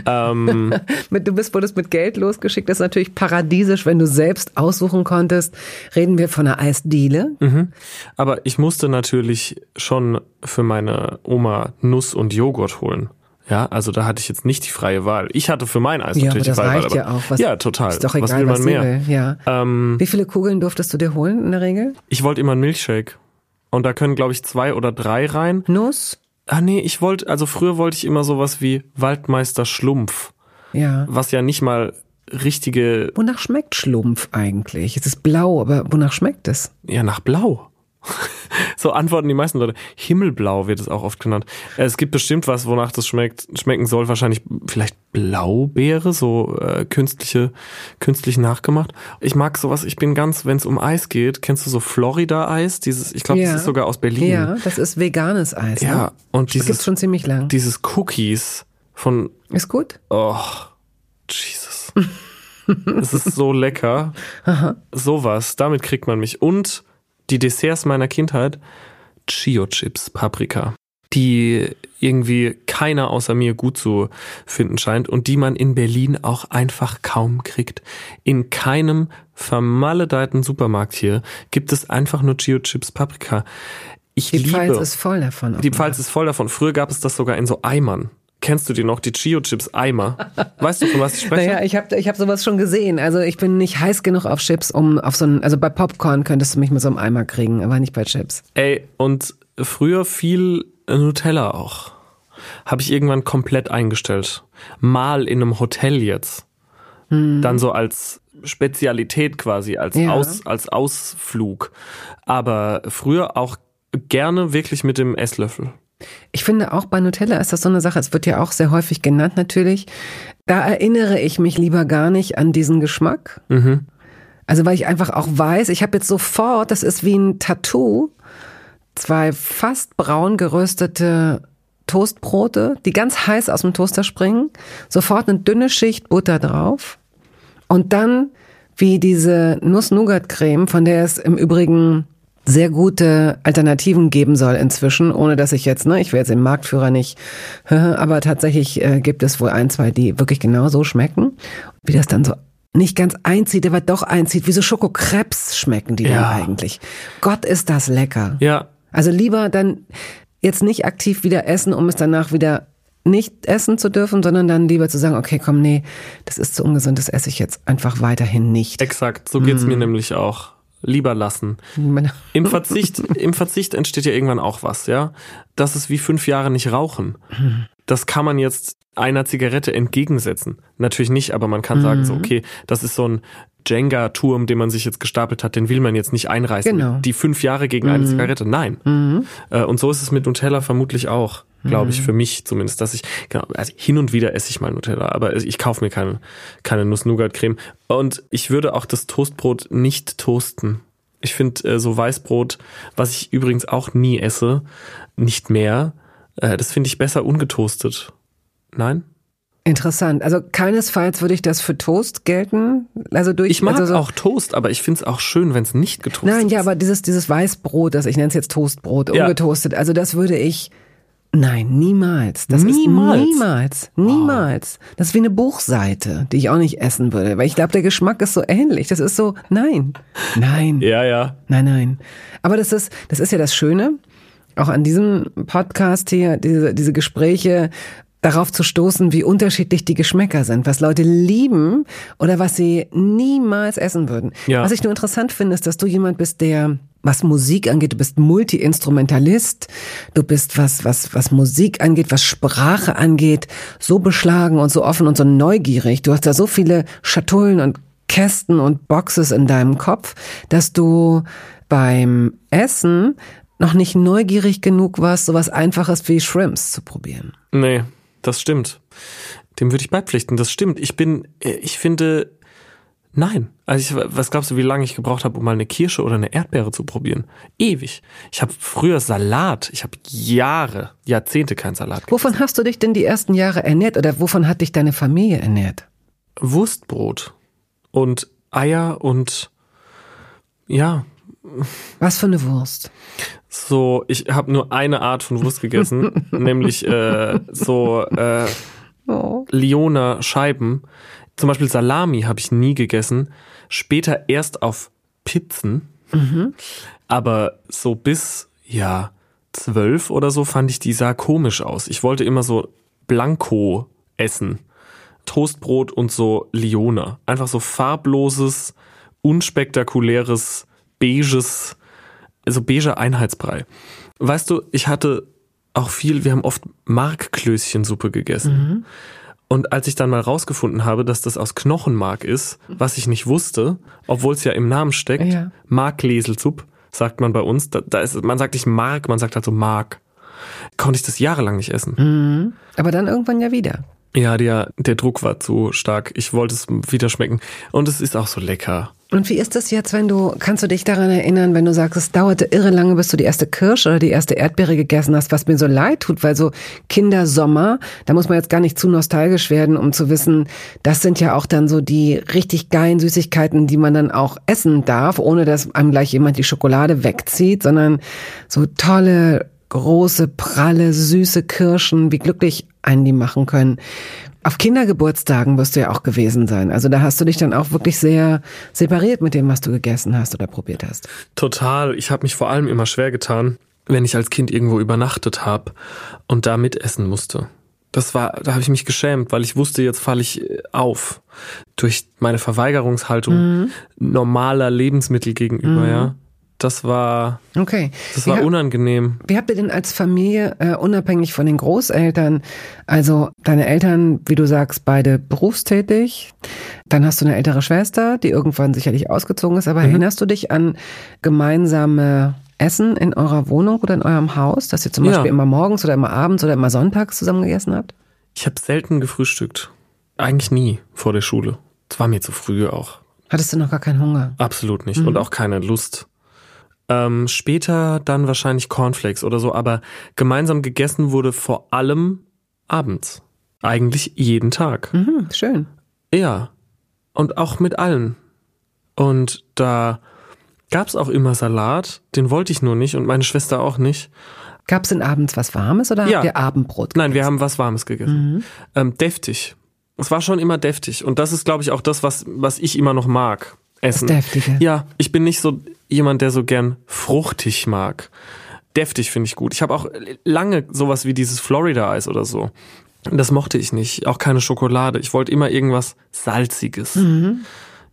Ähm, (laughs) du bist, wurdest mit Geld losgeschickt. Das ist natürlich paradiesisch, wenn du selbst aussuchen konntest. Reden wir von einer Eisdiele. Mhm. Aber ich musste natürlich schon für meine Oma Nuss und Joghurt holen. Ja, also da hatte ich jetzt nicht die freie Wahl. Ich hatte für mein Eis ja, natürlich das die reicht Wahl. ja auch. Was, ja, total. Ist doch egal, was will man was mehr? Will. Ja. Ähm, Wie viele Kugeln durftest du dir holen in der Regel? Ich wollte immer einen Milchshake. Und da können, glaube ich, zwei oder drei rein. Nuss? Ah nee, ich wollte, also früher wollte ich immer sowas wie Waldmeister Schlumpf. Ja. Was ja nicht mal richtige. Wonach schmeckt Schlumpf eigentlich? Es ist blau, aber wonach schmeckt es? Ja, nach blau. (laughs) so antworten die meisten Leute. Himmelblau wird es auch oft genannt. Es gibt bestimmt was, wonach das schmeckt, schmecken soll. Wahrscheinlich vielleicht Blaubeere, so äh, künstliche, künstlich nachgemacht. Ich mag sowas. Ich bin ganz, wenn es um Eis geht, kennst du so Florida-Eis? Dieses, ich glaube, ja. das ist sogar aus Berlin. Ja, das ist veganes Eis. Ja, ne? und dieses gibt's schon ziemlich lang. Dieses Cookies von. Ist gut. Oh, Jesus. (laughs) Es ist so lecker. Aha. Sowas, damit kriegt man mich. Und die Desserts meiner Kindheit, Chio-Chips, Paprika, die irgendwie keiner außer mir gut zu finden scheint und die man in Berlin auch einfach kaum kriegt. In keinem vermaledeiten Supermarkt hier gibt es einfach nur Chio-Chips, Paprika. Ich die liebe, Pfalz ist voll davon. Die Pfalz ist voll davon. Früher gab es das sogar in so Eimern. Kennst du die noch, die Chio-Chips Eimer? Weißt du, von was ich spreche? Naja, ich habe ich hab sowas schon gesehen. Also ich bin nicht heiß genug auf Chips, um auf so ein, also bei Popcorn könntest du mich mit so einem Eimer kriegen, aber nicht bei Chips. Ey, und früher viel Nutella auch. Habe ich irgendwann komplett eingestellt. Mal in einem Hotel jetzt. Mhm. Dann so als Spezialität quasi, als, ja. Aus, als Ausflug. Aber früher auch gerne wirklich mit dem Esslöffel. Ich finde auch bei Nutella ist das so eine Sache, es wird ja auch sehr häufig genannt natürlich. Da erinnere ich mich lieber gar nicht an diesen Geschmack. Mhm. Also weil ich einfach auch weiß, ich habe jetzt sofort, das ist wie ein Tattoo, zwei fast braun geröstete Toastbrote, die ganz heiß aus dem Toaster springen, sofort eine dünne Schicht Butter drauf und dann wie diese Nuss-Nougat-Creme, von der es im Übrigen sehr gute Alternativen geben soll inzwischen, ohne dass ich jetzt, ne, ich will jetzt den Marktführer nicht, (laughs) aber tatsächlich äh, gibt es wohl ein, zwei, die wirklich genau so schmecken. Wie das dann so nicht ganz einzieht, aber doch einzieht, wie so Schokokrebs schmecken die ja. dann eigentlich. Gott ist das lecker. Ja. Also lieber dann jetzt nicht aktiv wieder essen, um es danach wieder nicht essen zu dürfen, sondern dann lieber zu sagen, okay, komm, nee, das ist zu ungesund, das esse ich jetzt einfach weiterhin nicht. Exakt, so geht's mm. mir nämlich auch. Lieber lassen. Im Verzicht, im Verzicht entsteht ja irgendwann auch was, ja. Das ist wie fünf Jahre nicht rauchen. Das kann man jetzt einer Zigarette entgegensetzen. Natürlich nicht, aber man kann sagen, so, mhm. okay, das ist so ein Jenga-Turm, den man sich jetzt gestapelt hat, den will man jetzt nicht einreißen. Genau. Die fünf Jahre gegen eine mhm. Zigarette, nein. Mhm. Äh, und so ist es mit Nutella vermutlich auch, glaube ich, mhm. für mich zumindest, dass ich, genau, also hin und wieder esse ich mal Nutella, aber ich kaufe mir keine, keine Nuss-Nougat-Creme. Und ich würde auch das Toastbrot nicht toasten. Ich finde äh, so Weißbrot, was ich übrigens auch nie esse, nicht mehr. Äh, das finde ich besser ungetoastet. Nein? Interessant. Also keinesfalls würde ich das für Toast gelten. Also durch. Ich mag also so auch Toast, aber ich finde es auch schön, wenn es nicht getoastet ist. Nein, ja, aber dieses dieses Weißbrot, das ich nenne es jetzt Toastbrot, ja. ungetoastet. Also das würde ich. Nein, niemals. Das niemals. ist niemals, niemals. Wow. Das ist wie eine Buchseite, die ich auch nicht essen würde, weil ich glaube, der Geschmack ist so ähnlich. Das ist so, nein, nein. (laughs) Ja, ja. Nein, nein. Aber das ist, das ist ja das Schöne auch an diesem Podcast hier, diese, diese Gespräche, darauf zu stoßen, wie unterschiedlich die Geschmäcker sind, was Leute lieben oder was sie niemals essen würden. Ja. Was ich nur interessant finde, ist, dass du jemand bist, der was Musik angeht, du bist Multi-Instrumentalist, du bist was, was, was Musik angeht, was Sprache angeht, so beschlagen und so offen und so neugierig. Du hast da so viele Schatullen und Kästen und Boxes in deinem Kopf, dass du beim Essen noch nicht neugierig genug warst, sowas Einfaches wie Shrimps zu probieren. Nee, das stimmt. Dem würde ich beipflichten. Das stimmt. Ich bin, ich finde, nein. Also ich, was glaubst du, wie lange ich gebraucht habe, um mal eine Kirsche oder eine Erdbeere zu probieren? Ewig. Ich habe früher Salat. Ich habe Jahre, Jahrzehnte kein Salat. Gegessen. Wovon hast du dich denn die ersten Jahre ernährt oder wovon hat dich deine Familie ernährt? Wurstbrot und Eier und ja. Was für eine Wurst? so, ich habe nur eine Art von Wurst gegessen, (laughs) nämlich äh, so äh, oh. Liona Scheiben. Zum Beispiel Salami habe ich nie gegessen. Später erst auf Pizzen. Mhm. Aber so bis, ja, zwölf oder so fand ich die sah komisch aus. Ich wollte immer so Blanco essen. Toastbrot und so Liona. Einfach so farbloses, unspektakuläres, beiges so beige Einheitsbrei. Weißt du, ich hatte auch viel, wir haben oft Markklößchensuppe gegessen. Mhm. Und als ich dann mal rausgefunden habe, dass das aus Knochenmark ist, was ich nicht wusste, obwohl es ja im Namen steckt, ja. Markleselsupp, sagt man bei uns. Da, da ist, man sagt nicht Mark, man sagt halt so Mark. Konnte ich das jahrelang nicht essen. Mhm. Aber dann irgendwann ja wieder. Ja, der, der Druck war zu stark. Ich wollte es wieder schmecken. Und es ist auch so lecker. Und wie ist das jetzt, wenn du, kannst du dich daran erinnern, wenn du sagst, es dauerte irre lange, bis du die erste Kirsche oder die erste Erdbeere gegessen hast, was mir so leid tut, weil so Kindersommer, da muss man jetzt gar nicht zu nostalgisch werden, um zu wissen, das sind ja auch dann so die richtig geilen Süßigkeiten, die man dann auch essen darf, ohne dass einem gleich jemand die Schokolade wegzieht, sondern so tolle, große, pralle, süße Kirschen, wie glücklich einen die machen können. Auf Kindergeburtstagen wirst du ja auch gewesen sein. Also da hast du dich dann auch wirklich sehr separiert mit dem, was du gegessen hast oder probiert hast. Total. Ich habe mich vor allem immer schwer getan, wenn ich als Kind irgendwo übernachtet habe und da mitessen musste. Das war, da habe ich mich geschämt, weil ich wusste, jetzt falle ich äh, auf durch meine Verweigerungshaltung mhm. normaler Lebensmittel gegenüber, mhm. ja. Das war, okay. das war wie, unangenehm. Wie habt ihr denn als Familie, äh, unabhängig von den Großeltern, also deine Eltern, wie du sagst, beide berufstätig, dann hast du eine ältere Schwester, die irgendwann sicherlich ausgezogen ist, aber mhm. erinnerst du dich an gemeinsame Essen in eurer Wohnung oder in eurem Haus, dass ihr zum Beispiel ja. immer morgens oder immer abends oder immer sonntags zusammen gegessen habt? Ich habe selten gefrühstückt. Eigentlich nie vor der Schule. Es war mir zu früh auch. Hattest du noch gar keinen Hunger? Absolut nicht. Mhm. Und auch keine Lust. Ähm, später dann wahrscheinlich Cornflakes oder so, aber gemeinsam gegessen wurde vor allem abends. Eigentlich jeden Tag. Mhm, schön. Ja. Und auch mit allen. Und da gab's auch immer Salat, den wollte ich nur nicht und meine Schwester auch nicht. Gab's denn abends was Warmes oder ja. habt ihr Abendbrot gegessen? Nein, wir haben was Warmes gegessen. Mhm. Ähm, deftig. Es war schon immer deftig. Und das ist, glaube ich, auch das, was, was ich immer noch mag. Essen. Das Deftige. Ja, ich bin nicht so jemand, der so gern fruchtig mag. Deftig finde ich gut. Ich habe auch lange sowas wie dieses Florida-Eis oder so. Das mochte ich nicht. Auch keine Schokolade. Ich wollte immer irgendwas Salziges. Mhm.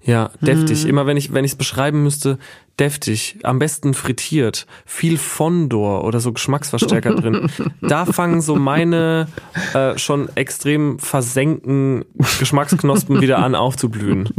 Ja, deftig. Mhm. Immer wenn ich wenn ich es beschreiben müsste, deftig. Am besten frittiert. Viel Fondor oder so Geschmacksverstärker (laughs) drin. Da fangen so meine äh, schon extrem versenkten Geschmacksknospen wieder an aufzublühen. (laughs)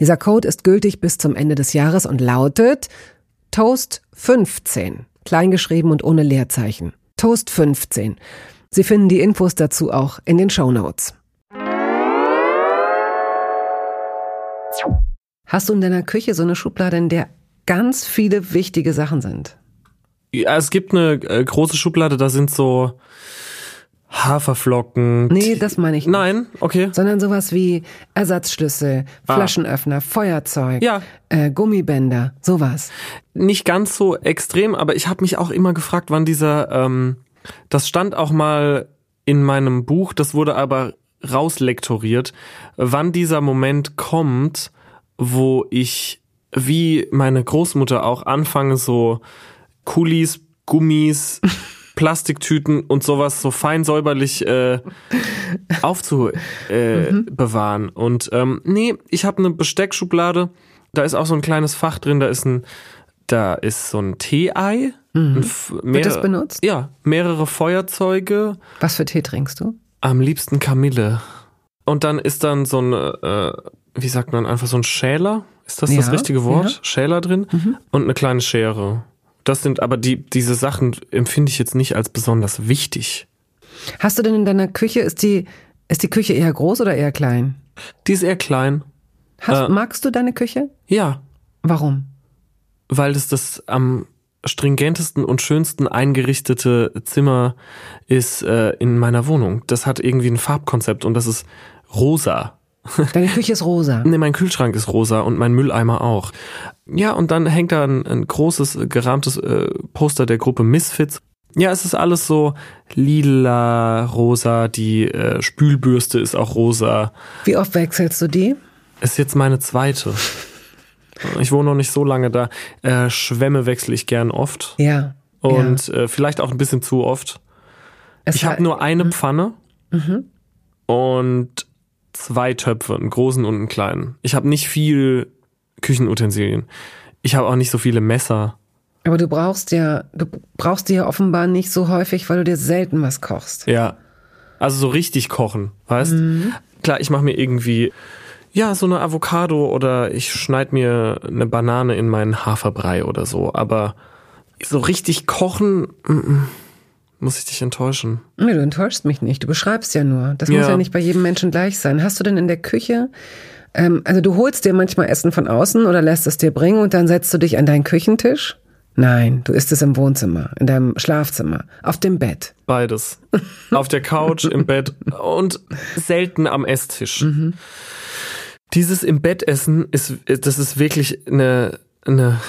Dieser Code ist gültig bis zum Ende des Jahres und lautet Toast 15, kleingeschrieben und ohne Leerzeichen. Toast 15. Sie finden die Infos dazu auch in den Show Notes. Hast du in deiner Küche so eine Schublade, in der ganz viele wichtige Sachen sind? Ja, es gibt eine äh, große Schublade, da sind so Haferflocken. Nee, das meine ich nicht. Nein, okay. Sondern sowas wie Ersatzschlüssel, ah. Flaschenöffner, Feuerzeug, ja. äh, Gummibänder, sowas. Nicht ganz so extrem, aber ich habe mich auch immer gefragt, wann dieser, ähm, das stand auch mal in meinem Buch, das wurde aber rauslektoriert, wann dieser Moment kommt, wo ich wie meine Großmutter auch anfange, so Kulis, Gummis, (laughs) Plastiktüten und sowas so fein säuberlich äh, (laughs) aufzubewahren. Äh, mhm. Und ähm, nee, ich habe eine Besteckschublade, da ist auch so ein kleines Fach drin, da ist ein, da ist so ein Tee-Ei. Mhm. Wird das benutzt? Ja, mehrere Feuerzeuge. Was für Tee trinkst du? Am liebsten Kamille. Und dann ist dann so ein, äh, wie sagt man, einfach so ein Schäler. Ist das ja, das richtige Wort? Ja. Schäler drin mhm. und eine kleine Schere. Das sind aber die, diese Sachen empfinde ich jetzt nicht als besonders wichtig. Hast du denn in deiner Küche, ist die, ist die Küche eher groß oder eher klein? Die ist eher klein. Hast, äh, magst du deine Küche? Ja. Warum? Weil das das am stringentesten und schönsten eingerichtete Zimmer ist äh, in meiner Wohnung. Das hat irgendwie ein Farbkonzept und das ist rosa. Deine Küche ist rosa. nee, mein Kühlschrank ist rosa und mein Mülleimer auch. Ja, und dann hängt da ein, ein großes, gerahmtes äh, Poster der Gruppe Misfits. Ja, es ist alles so lila, rosa, die äh, Spülbürste ist auch rosa. Wie oft wechselst du die? Ist jetzt meine zweite. Ich wohne noch nicht so lange da. Äh, Schwämme wechsle ich gern oft. Ja. Und ja. Äh, vielleicht auch ein bisschen zu oft. Es ich habe nur eine mhm. Pfanne mhm. und zwei Töpfe, einen großen und einen kleinen. Ich habe nicht viel Küchenutensilien. Ich habe auch nicht so viele Messer. Aber du brauchst ja, du brauchst die ja offenbar nicht so häufig, weil du dir selten was kochst. Ja. Also so richtig kochen, weißt? Mhm. Klar, ich mache mir irgendwie ja, so eine Avocado oder ich schneid mir eine Banane in meinen Haferbrei oder so, aber so richtig kochen mm, mm, muss ich dich enttäuschen. Nee, du enttäuschst mich nicht. Du beschreibst ja nur. Das ja. muss ja nicht bei jedem Menschen gleich sein. Hast du denn in der Küche, ähm, also du holst dir manchmal Essen von außen oder lässt es dir bringen und dann setzt du dich an deinen Küchentisch? Nein, du isst es im Wohnzimmer, in deinem Schlafzimmer, auf dem Bett. Beides. auf der Couch, im Bett und selten am Esstisch. Mhm. Dieses im Bett essen ist, das ist wirklich eine, eine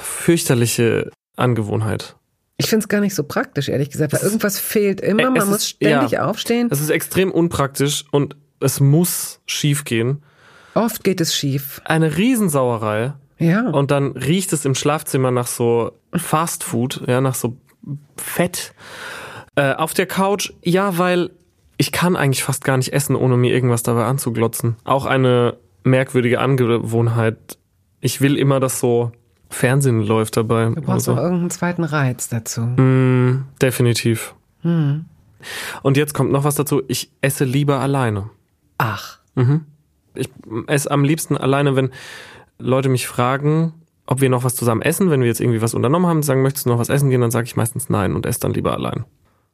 fürchterliche Angewohnheit. Ich finde es gar nicht so praktisch, ehrlich gesagt, weil irgendwas fehlt immer, man muss ständig ja, aufstehen. Es ist extrem unpraktisch und es muss schief gehen. Oft geht es schief. Eine Riesensauerei. Ja. Und dann riecht es im Schlafzimmer nach so Fast Food, ja, nach so Fett. Äh, auf der Couch, ja, weil ich kann eigentlich fast gar nicht essen, ohne mir irgendwas dabei anzuglotzen. Auch eine merkwürdige Angewohnheit. Ich will immer, dass so Fernsehen läuft dabei. Du brauchst noch irgendeinen zweiten Reiz dazu. Mm, definitiv. Hm. Und jetzt kommt noch was dazu. Ich esse lieber alleine. Ach. Mhm. Ich esse am liebsten alleine, wenn Leute mich fragen, ob wir noch was zusammen essen. Wenn wir jetzt irgendwie was unternommen haben, sagen, möchtest du noch was essen gehen, dann sage ich meistens nein und esse dann lieber allein.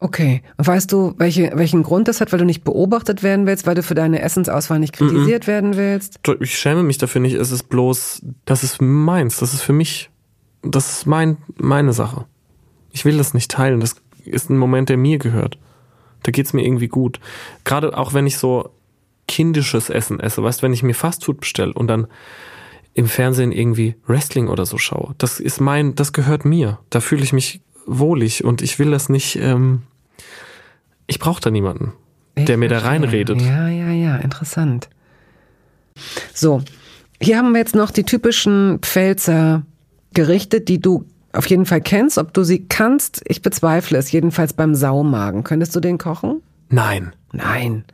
Okay. Und weißt du, welche, welchen Grund das hat, weil du nicht beobachtet werden willst, weil du für deine Essensauswahl nicht kritisiert mm -mm. werden willst? Ich schäme mich dafür nicht. Es ist bloß, das ist meins. Das ist für mich, das ist mein, meine Sache. Ich will das nicht teilen. Das ist ein Moment, der mir gehört. Da geht's mir irgendwie gut. Gerade auch wenn ich so kindisches Essen esse, weißt, wenn ich mir Fastfood bestelle und dann im Fernsehen irgendwie Wrestling oder so schaue. Das ist mein, das gehört mir. Da fühle ich mich wohlig und ich will das nicht, ähm, ich brauche da niemanden, ich der mir da reinredet. Ja, ja, ja, interessant. So, hier haben wir jetzt noch die typischen Pfälzer Gerichte, die du auf jeden Fall kennst. Ob du sie kannst, ich bezweifle es. Jedenfalls beim Saumagen. Könntest du den kochen? Nein. Nein.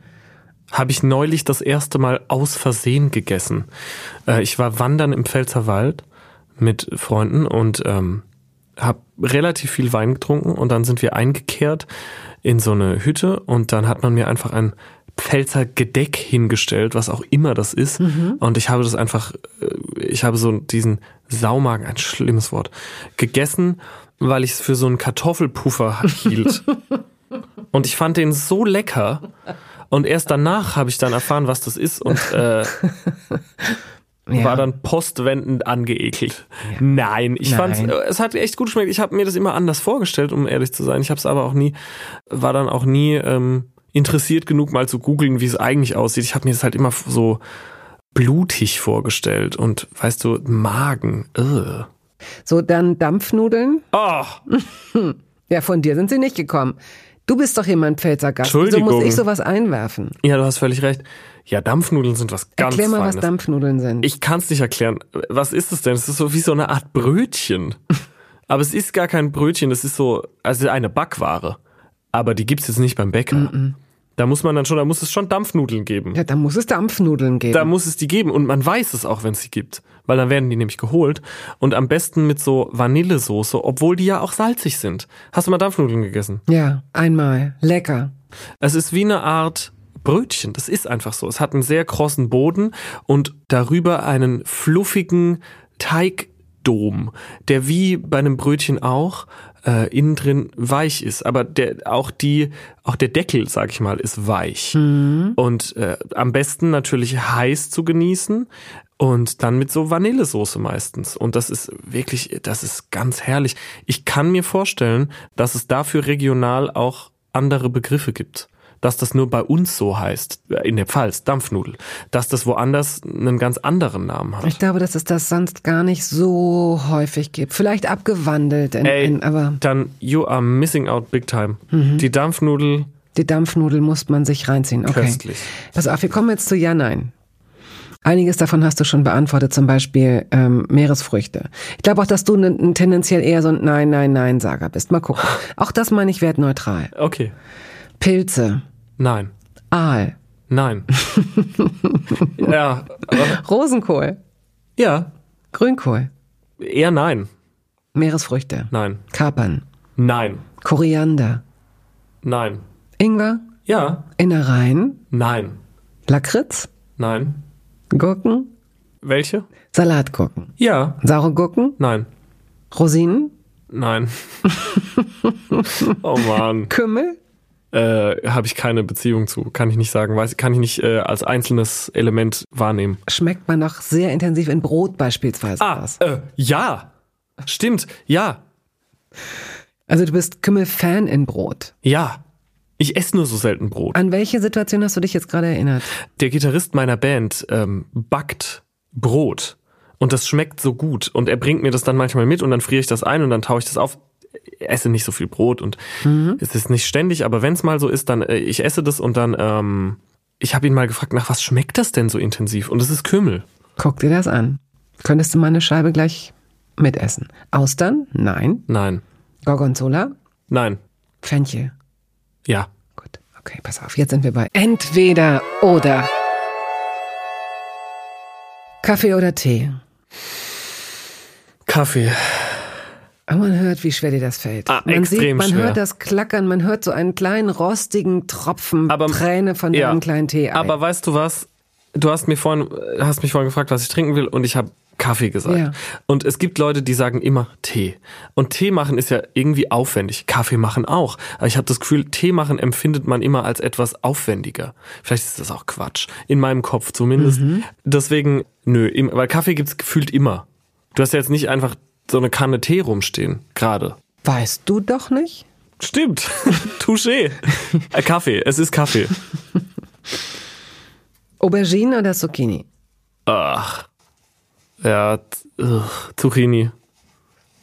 Habe ich neulich das erste Mal aus Versehen gegessen. Äh, ich war wandern im Pfälzer Wald mit Freunden und ähm, habe relativ viel Wein getrunken und dann sind wir eingekehrt in so eine Hütte und dann hat man mir einfach ein Pfälzer Gedeck hingestellt, was auch immer das ist. Mhm. Und ich habe das einfach, äh, ich habe so diesen Saumagen, ein schlimmes Wort, gegessen, weil ich es für so einen Kartoffelpuffer hielt. (laughs) und ich fand den so lecker. Und erst danach habe ich dann erfahren, was das ist. Und äh, (laughs) ja. war dann postwendend angeekelt. Ja. Nein, ich fand es hat echt gut geschmeckt. Ich habe mir das immer anders vorgestellt, um ehrlich zu sein. Ich habe es aber auch nie, war dann auch nie ähm, interessiert genug, mal zu googeln, wie es eigentlich aussieht. Ich habe mir das halt immer so blutig vorgestellt und weißt du, Magen. Ugh. So, dann Dampfnudeln. Oh. (laughs) ja, von dir sind sie nicht gekommen. Du bist doch jemand Pfälzer Gast. Entschuldigung. So muss ich sowas einwerfen. Ja, du hast völlig recht. Ja, Dampfnudeln sind was ganz Erklär mal, Feines. was Dampfnudeln sind. Ich kann es nicht erklären. Was ist es denn? Es ist so wie so eine Art Brötchen. (laughs) Aber es ist gar kein Brötchen, das ist so, also eine Backware. Aber die gibt's jetzt nicht beim Bäcker. Mm -mm. Da muss man dann schon, da muss es schon Dampfnudeln geben. Ja, da muss es Dampfnudeln geben. Da muss es die geben und man weiß es auch, wenn es sie gibt, weil dann werden die nämlich geholt und am besten mit so Vanillesoße, obwohl die ja auch salzig sind. Hast du mal Dampfnudeln gegessen? Ja, einmal. Lecker. Es ist wie eine Art Brötchen. Das ist einfach so. Es hat einen sehr krossen Boden und darüber einen fluffigen Teigdom, der wie bei einem Brötchen auch äh, innen drin weich ist. Aber der, auch die, auch der Deckel, sag ich mal, ist weich. Mhm. Und äh, am besten natürlich heiß zu genießen. Und dann mit so Vanillesoße meistens. Und das ist wirklich, das ist ganz herrlich. Ich kann mir vorstellen, dass es dafür regional auch andere Begriffe gibt dass das nur bei uns so heißt, in der Pfalz, Dampfnudel, dass das woanders einen ganz anderen Namen hat. Ich glaube, dass es das sonst gar nicht so häufig gibt. Vielleicht abgewandelt, in, Ey, in, aber. Dann, you are missing out big time. Mhm. Die Dampfnudel. Die Dampfnudel muss man sich reinziehen. Okay. Köstlich. Pass auf, wir kommen jetzt zu Ja, Nein. Einiges davon hast du schon beantwortet, zum Beispiel ähm, Meeresfrüchte. Ich glaube auch, dass du n, tendenziell eher so ein Nein, Nein, Nein-Sager bist. Mal gucken. (laughs) Auch das meine ich wertneutral. Okay. Pilze. Nein. Aal. Nein. (laughs) ja. Rosenkohl. Ja. Grünkohl. Eher nein. Meeresfrüchte. Nein. Kapern. Nein. Koriander. Nein. Ingwer. Ja. Innereien. Nein. Lakritz. Nein. Gurken. Welche? Salatgurken. Ja. Saure Gurken. Nein. Rosinen. Nein. (laughs) oh Mann. Kümmel. Äh, habe ich keine Beziehung zu, kann ich nicht sagen, weiß, kann ich nicht äh, als einzelnes Element wahrnehmen. Schmeckt man noch sehr intensiv in Brot beispielsweise. Ah, äh, ja, stimmt, ja. Also du bist Kümmel-Fan in Brot. Ja, ich esse nur so selten Brot. An welche Situation hast du dich jetzt gerade erinnert? Der Gitarrist meiner Band ähm, backt Brot und das schmeckt so gut und er bringt mir das dann manchmal mit und dann friere ich das ein und dann taue ich das auf esse nicht so viel Brot und mhm. es ist nicht ständig, aber wenn es mal so ist, dann äh, ich esse das und dann ähm, ich habe ihn mal gefragt, nach was schmeckt das denn so intensiv? Und es ist Kümmel. Guck dir das an. Könntest du mal eine Scheibe gleich mitessen? Austern? Nein. Nein. Gorgonzola? Nein. Fenchel? Ja. Gut, okay, pass auf. Jetzt sind wir bei entweder oder. Kaffee oder Tee? Kaffee. Aber man hört, wie schwer dir das fällt. Ah, man extrem sieht, man schwer. hört das Klackern, man hört so einen kleinen rostigen Tropfen aber, Träne von ja, deinem kleinen Tee. Aber weißt du was? Du hast mir vorhin, hast mich vorhin gefragt, was ich trinken will, und ich habe Kaffee gesagt. Ja. Und es gibt Leute, die sagen immer Tee. Und Tee machen ist ja irgendwie aufwendig. Kaffee machen auch. Aber ich habe das Gefühl, Tee machen empfindet man immer als etwas aufwendiger. Vielleicht ist das auch Quatsch. In meinem Kopf zumindest. Mhm. Deswegen, nö, weil Kaffee gibt's gefühlt immer. Du hast ja jetzt nicht einfach so eine Kanne Tee rumstehen, gerade. Weißt du doch nicht? Stimmt. (laughs) Touché. Äh, Kaffee, es ist Kaffee. (laughs) Aubergine oder Zucchini? Ach. Ja, ugh, Zucchini.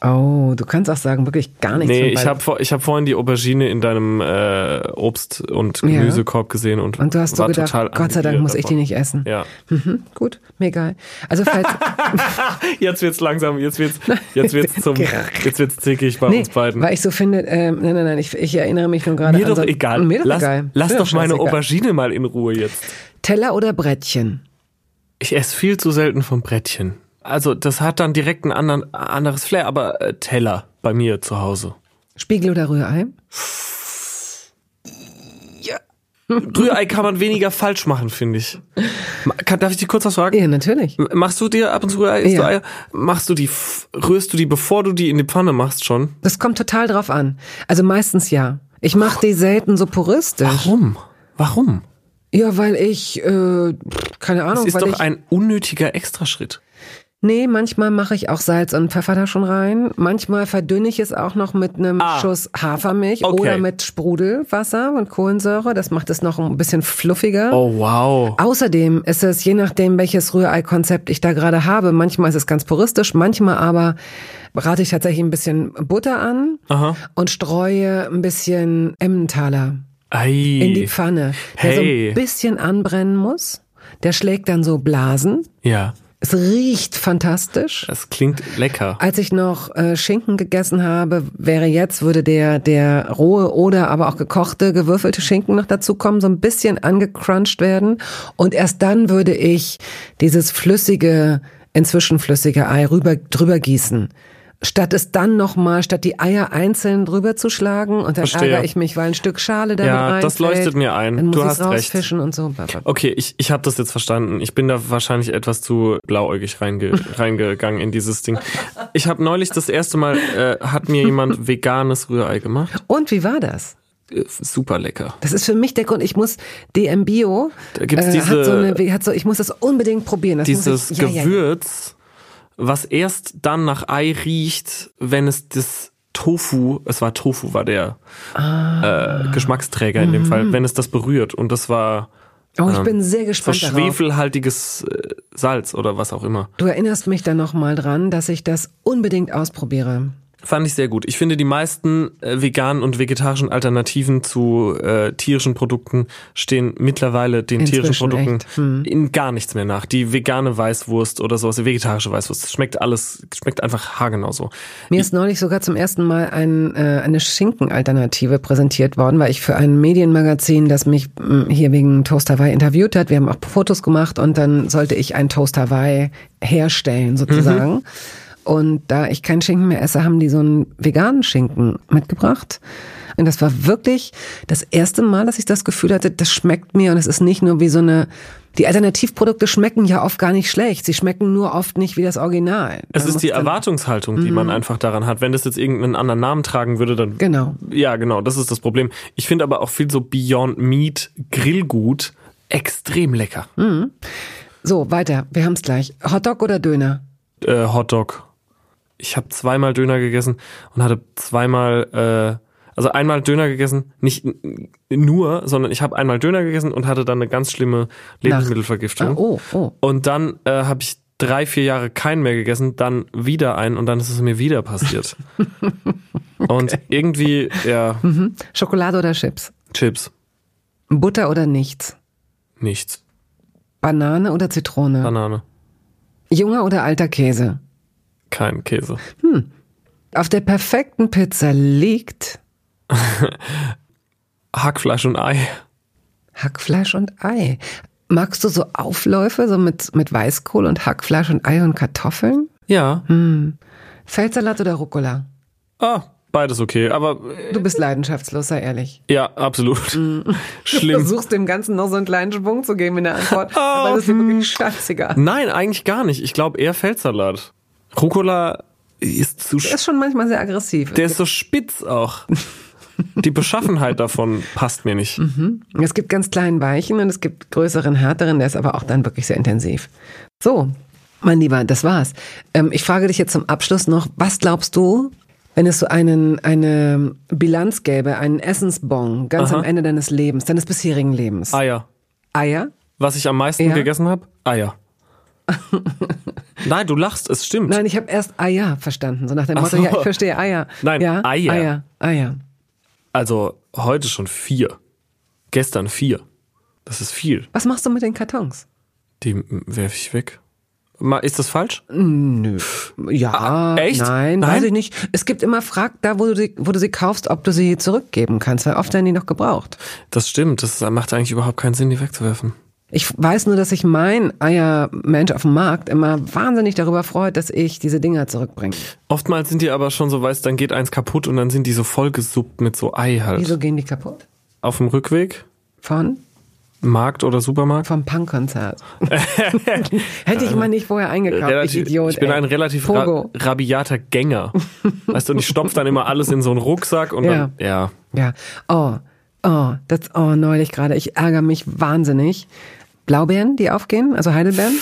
Oh, du kannst auch sagen, wirklich gar nichts. Nee, ich habe ich hab vorhin die Aubergine in deinem äh, Obst- und Gemüsekorb ja. gesehen und, und du hast war so gedacht, total Gott sei Dank muss ich die nicht essen. Ja. Mhm, gut, mir egal. Also falls (laughs) jetzt wird's langsam, jetzt wird's, jetzt wird's (laughs) zum, jetzt wird's zickig bei nee, uns beiden. Weil ich so finde, äh, nein, nein, nein, ich, ich erinnere mich nur gerade. Mir doch so, egal. Mir doch lass, egal. Lass mir doch meine. Aubergine mal in Ruhe jetzt. Teller oder Brettchen? Ich esse viel zu selten vom Brettchen. Also das hat dann direkt ein anderen, anderes Flair, aber äh, Teller bei mir zu Hause. Spiegel oder Rührei? Ja. Rührei kann man weniger falsch machen, finde ich. Kann, darf ich dich kurz was fragen? Ja, natürlich. Machst du dir ab und zu Rührei? Isst Ja. du Eier? Machst du die, rührst du die, bevor du die in die Pfanne machst schon? Das kommt total drauf an. Also meistens ja. Ich mache die selten so puristisch. Warum? Warum? Ja, weil ich, äh, keine Ahnung. Das ist weil doch ich, ein unnötiger Extraschritt. Nee, manchmal mache ich auch Salz und Pfeffer da schon rein. Manchmal verdünne ich es auch noch mit einem Ah. Schuss Hafermilch Okay. oder mit Sprudelwasser und Kohlensäure. Das macht es noch ein bisschen fluffiger. Oh, wow. Außerdem ist es, je nachdem, welches Rührei-Konzept ich da gerade habe, manchmal ist es ganz puristisch, manchmal aber rate ich tatsächlich ein bisschen Butter an Aha. und streue ein bisschen Emmentaler Ei. in die Pfanne, der so Hey. ein bisschen anbrennen muss. Der schlägt dann so Blasen. Ja, Es riecht fantastisch. das klingt lecker. Als ich noch äh, Schinken gegessen habe, wäre jetzt, würde der, der rohe oder aber auch gekochte, gewürfelte Schinken noch dazu kommen, so ein bisschen angecrunched werden. Und erst dann würde ich dieses flüssige, inzwischen flüssige Ei rüber, drüber gießen. Statt es dann nochmal, statt die Eier einzeln drüber zu schlagen und dann Verstehe. ärgere ich mich, weil ein Stück Schale damit Ja, das leuchtet mir ein. Dann muss Du hast recht. rausfischen und so. Okay, ich, ich habe das jetzt verstanden. Ich bin da wahrscheinlich etwas zu blauäugig reinge, (laughs) reingegangen in dieses Ding. Ich habe neulich das erste Mal, äh, hat mir jemand (laughs) veganes Rührei gemacht. Und wie war das? Äh, Super lecker. Das ist für mich der Grund. Ich muss DM Bio. Da gibt's äh, diese- hat so eine, hat so, ich muss das unbedingt probieren. Das Dieses ich, ja, ja, ja. Was erst dann nach Ei riecht, wenn es das Tofu, es war Tofu, war der Ah. äh, Geschmacksträger in Mhm. dem Fall, wenn es das berührt. Und das war Oh, ich ähm, bin sehr gespannt schwefelhaltiges äh, Salz oder was auch immer. Du erinnerst mich dann nochmal dran, dass ich das unbedingt ausprobiere. Fand ich sehr gut. Ich finde, die meisten äh, veganen und vegetarischen Alternativen zu äh, tierischen Produkten stehen mittlerweile den tierischen Inzwischen Produkten echt. Hm. in gar nichts mehr nach. Die vegane Weißwurst oder sowas, die vegetarische Weißwurst, schmeckt alles, schmeckt einfach haargenau so. Mir ist neulich sogar zum ersten Mal ein, äh, eine Schinkenalternative präsentiert worden, weil ich für ein Medienmagazin, das mich mh, hier wegen Toast Hawaii interviewt hat, wir haben auch Fotos gemacht und dann sollte ich ein Toast Hawaii herstellen sozusagen. Und da ich keinen Schinken mehr esse, haben die so einen veganen Schinken mitgebracht. Und das war wirklich das erste Mal, dass ich das Gefühl hatte, das schmeckt mir und es ist nicht nur wie so eine, die Alternativprodukte schmecken ja oft gar nicht schlecht. Sie schmecken nur oft nicht wie das Original. Es Man ist die Erwartungshaltung, die man einfach daran hat. Wenn das jetzt irgendeinen anderen Namen tragen würde, dann Genau. Ja, genau, das ist das Problem. Ich finde aber auch viel so Beyond Meat Grillgut extrem lecker. So, weiter. Wir haben's gleich. Hotdog oder Döner? Äh, Hotdog. Ich habe zweimal Döner gegessen und hatte zweimal, äh, also einmal Döner gegessen, nicht nur, sondern ich habe einmal Döner gegessen und hatte dann eine ganz schlimme Lebensmittelvergiftung. Ah, oh, oh. Und dann äh, habe ich drei, vier Jahre keinen mehr gegessen, dann wieder einen und dann ist es mir wieder passiert. (laughs) Und irgendwie, ja, Schokolade oder Chips? Chips, Butter oder nichts? nichts. Banane oder Zitrone? Banane, Junger oder alter Käse? Kein Käse. Auf der perfekten Pizza liegt (laughs) Hackfleisch und Ei. Hackfleisch und Ei. Magst du so Aufläufe, so mit, mit Weißkohl und Hackfleisch und Ei und Kartoffeln? Ja. Feldsalat oder Rucola? Ah, beides okay. Aber äh, Du bist leidenschaftslos, sei ehrlich. ja, absolut. (laughs) Du Schlimm. versuchst dem Ganzen noch so einen kleinen Schwung zu geben in der Antwort, aber das ist dir wirklich scheißegal. Nein, eigentlich gar nicht. Ich glaube eher Feldsalat. Rucola ist zu Der ist schon manchmal sehr aggressiv. der ist so spitz auch. (laughs) Die Beschaffenheit davon passt mir nicht. Es gibt ganz kleinen weichen und es gibt größeren, härteren, der ist aber auch dann wirklich sehr intensiv. So, mein Lieber, das war's. Ähm, ich frage dich jetzt zum Abschluss noch, was glaubst du, wenn es so einen, eine Bilanz gäbe, einen Essensbon ganz Aha. am Ende deines Lebens, deines bisherigen Lebens? Eier. Eier? Was ich am meisten Ja. gegessen habe? Eier. (laughs) Nein, du lachst, es stimmt. Nein, ich habe erst Eier verstanden, so nach dem Ach Motto, so. ja, ich verstehe Eier. Nein, ja, Eier. Eier, Eier. Also heute schon vier. Gestern vier. Das ist viel. Was machst du mit den Kartons? Die werfe ich weg. Ist das falsch? Nö. Ja, Ah, echt? nein, Nein? weiß ich nicht. Es gibt immer, frag da, wo du, sie, wo du sie kaufst, ob du sie zurückgeben kannst, weil oft werden die noch gebraucht. Das stimmt. Das macht eigentlich überhaupt keinen Sinn, die wegzuwerfen. Ich weiß nur, dass sich mein Eiermensch auf dem Markt immer wahnsinnig darüber freut, dass ich diese Dinger zurückbringe. Oftmals sind die aber schon so, weißt, dann geht eins kaputt und dann sind die so vollgesuppt mit so Ei halt. Wieso gehen die kaputt? Auf dem Rückweg, Von? Markt oder Supermarkt. Vom Punkkonzert. (laughs) Hätte ich mal nicht vorher eingekauft, ich Relativ- Idiot. ich bin ey. ein relativ ra rabiater Gänger. (laughs) weißt du, und ich stopf dann immer alles in so einen Rucksack und Ja. dann, ja. Ja. Oh. oh, das, oh, neulich gerade. Ich ärgere mich wahnsinnig. Blaubeeren, die aufgehen, also Heidelbeeren.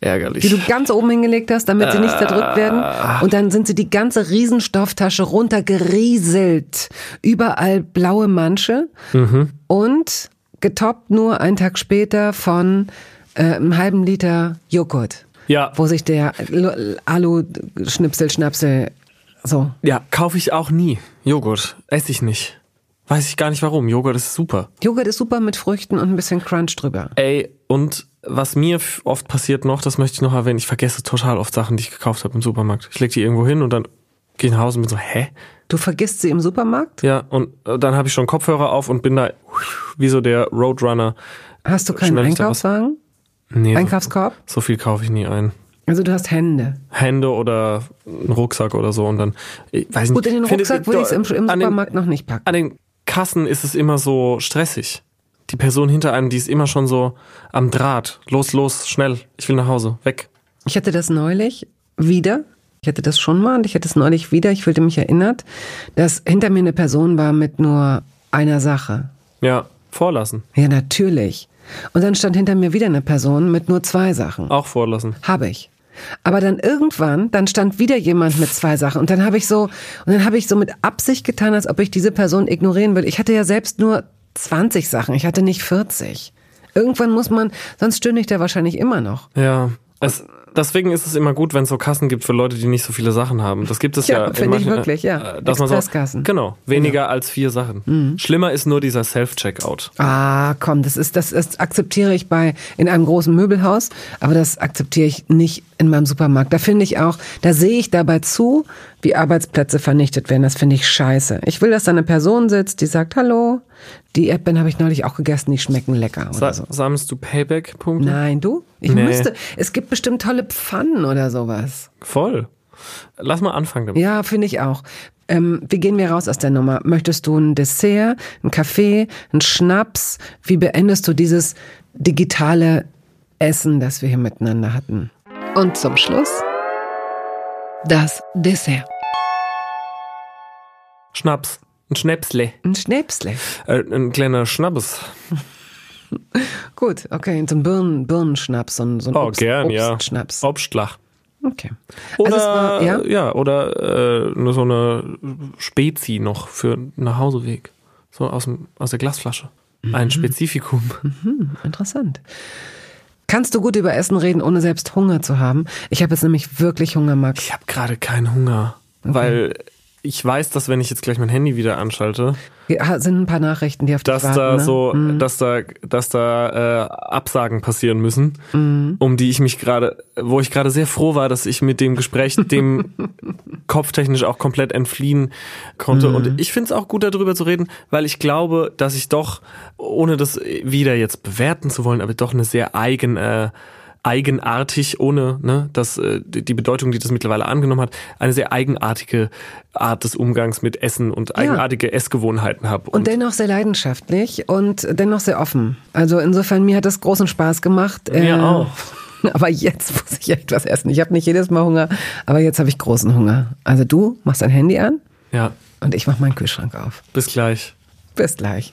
Ärgerlich. Die du ganz oben hingelegt hast, damit sie nicht zerdrückt werden. Und dann sind sie die ganze Riesenstofftasche runtergerieselt. Überall blaue Manche. Mhm. Und getoppt nur einen Tag später von äh, einem halben Liter Joghurt. Ja. Wo sich der Alu-Schnipsel, Schnapsel so. Ja, kaufe ich auch nie. Joghurt. Esse ich nicht. Weiß ich gar nicht warum. Joghurt ist super. Joghurt ist super mit Früchten und ein bisschen Crunch drüber. Ey, und was mir oft passiert noch, das möchte ich noch erwähnen, ich vergesse total oft Sachen, die ich gekauft habe im Supermarkt. Ich lege die irgendwo hin und dann gehe ich nach Hause und bin so, hä? Du vergisst sie im Supermarkt? Ja, und äh, dann habe ich schon Kopfhörer auf und bin da wie so der Roadrunner. Hast du keinen Einkaufswagen? Nee. Einkaufskorb? So, so viel kaufe ich nie ein. Also du hast Hände. Hände oder einen Rucksack oder so und dann, ich weiß nicht. Gut, in den Rucksack würde ich es im, im Supermarkt den, noch nicht packen. An den Kassen ist es immer so stressig. Die Person hinter einem, die ist immer schon so am Draht. Los, los, schnell. Ich will nach Hause. Weg. Ich hatte das neulich wieder. Ich hatte das schon mal und ich hatte es neulich wieder. Ich fühlte mich erinnert, dass hinter mir eine Person war mit nur einer Sache. Ja, vorlassen. Ja, natürlich. Und dann stand hinter mir wieder eine Person mit nur zwei Sachen. Auch vorlassen. Habe ich. Aber dann irgendwann, dann stand wieder jemand mit zwei Sachen und dann habe ich so und dann habe ich so mit Absicht getan, als ob ich diese Person ignorieren will. Ich hatte ja selbst nur 20 Sachen, ich hatte nicht 40. Irgendwann muss man, sonst stünde ich da wahrscheinlich immer noch. Ja, es, deswegen ist es immer gut, wenn es so Kassen gibt für Leute, die nicht so viele Sachen haben. Das gibt es ja. ja finde ich wirklich, ja. Äh, dass man so, genau, weniger genau. als vier Sachen. Mhm. Schlimmer ist nur dieser Self-Checkout. Ah, komm, das ist, das ist, akzeptiere ich bei, in einem großen Möbelhaus, aber das akzeptiere ich nicht in meinem Supermarkt. Da finde ich auch, da sehe ich dabei zu, wie Arbeitsplätze vernichtet werden. Das finde ich scheiße. Ich will, dass da eine Person sitzt, die sagt, hallo, die Erdbeeren habe ich neulich auch gegessen, die schmecken lecker. Oder so. Sammelst du Payback-Punkte? Nein, du? Ich nee. müsste. Es gibt bestimmt tolle Pfannen oder sowas. Voll. Lass mal anfangen damit. Ja, finde ich auch. Ähm, wie gehen wir raus aus der Nummer? Möchtest du ein Dessert, ein Kaffee, ein Schnaps? Wie beendest du dieses digitale Essen, das wir hier miteinander hatten? Und zum Schluss das Dessert. Schnaps. Ein Schnäpsle. Ein Schnäpsle. Äh, ein kleiner Schnappes. (laughs) Gut, okay, so ein Birnen, Birnenschnaps, so ein, so ein oh, Obst, gern, Obstschnaps. Ja. Obstlach. Okay. Oder, also war, ja? ja? oder äh, so eine Spezi noch für nach Hauseweg. So aus, dem, aus der Glasflasche. Mhm. Ein Spezifikum. Mhm, interessant. Kannst du gut über Essen reden, ohne selbst Hunger zu haben? Ich habe jetzt nämlich wirklich Hunger, Max. Ich habe gerade keinen Hunger, okay. weil ich weiß, dass wenn ich jetzt gleich mein Handy wieder anschalte, sind ein paar Nachrichten, die auf dass dich da warten, ne? so, mhm. dass da, dass da äh, Absagen passieren müssen, mhm. um die ich mich gerade, wo ich gerade sehr froh war, dass ich mit dem Gespräch dem (laughs) kopftechnisch auch komplett entfliehen konnte. Mhm. Und ich finde es auch gut, darüber zu reden, weil ich glaube, dass ich doch, ohne das wieder jetzt bewerten zu wollen, aber doch eine sehr eigene eigenartig, ohne ne, dass äh, die Bedeutung, die das mittlerweile angenommen hat, eine sehr eigenartige Art des Umgangs mit Essen und eigenartige ja. Essgewohnheiten habe. Und, und, dennoch sehr leidenschaftlich und dennoch sehr offen. Also insofern, mir hat das großen Spaß gemacht. Mir äh, auch. (laughs) Aber jetzt muss ich etwas essen. Ich habe nicht jedes Mal Hunger, aber jetzt habe ich großen Hunger. Also du machst dein Handy an. Ja. Und ich mache meinen Kühlschrank auf. Bis gleich. Bis gleich.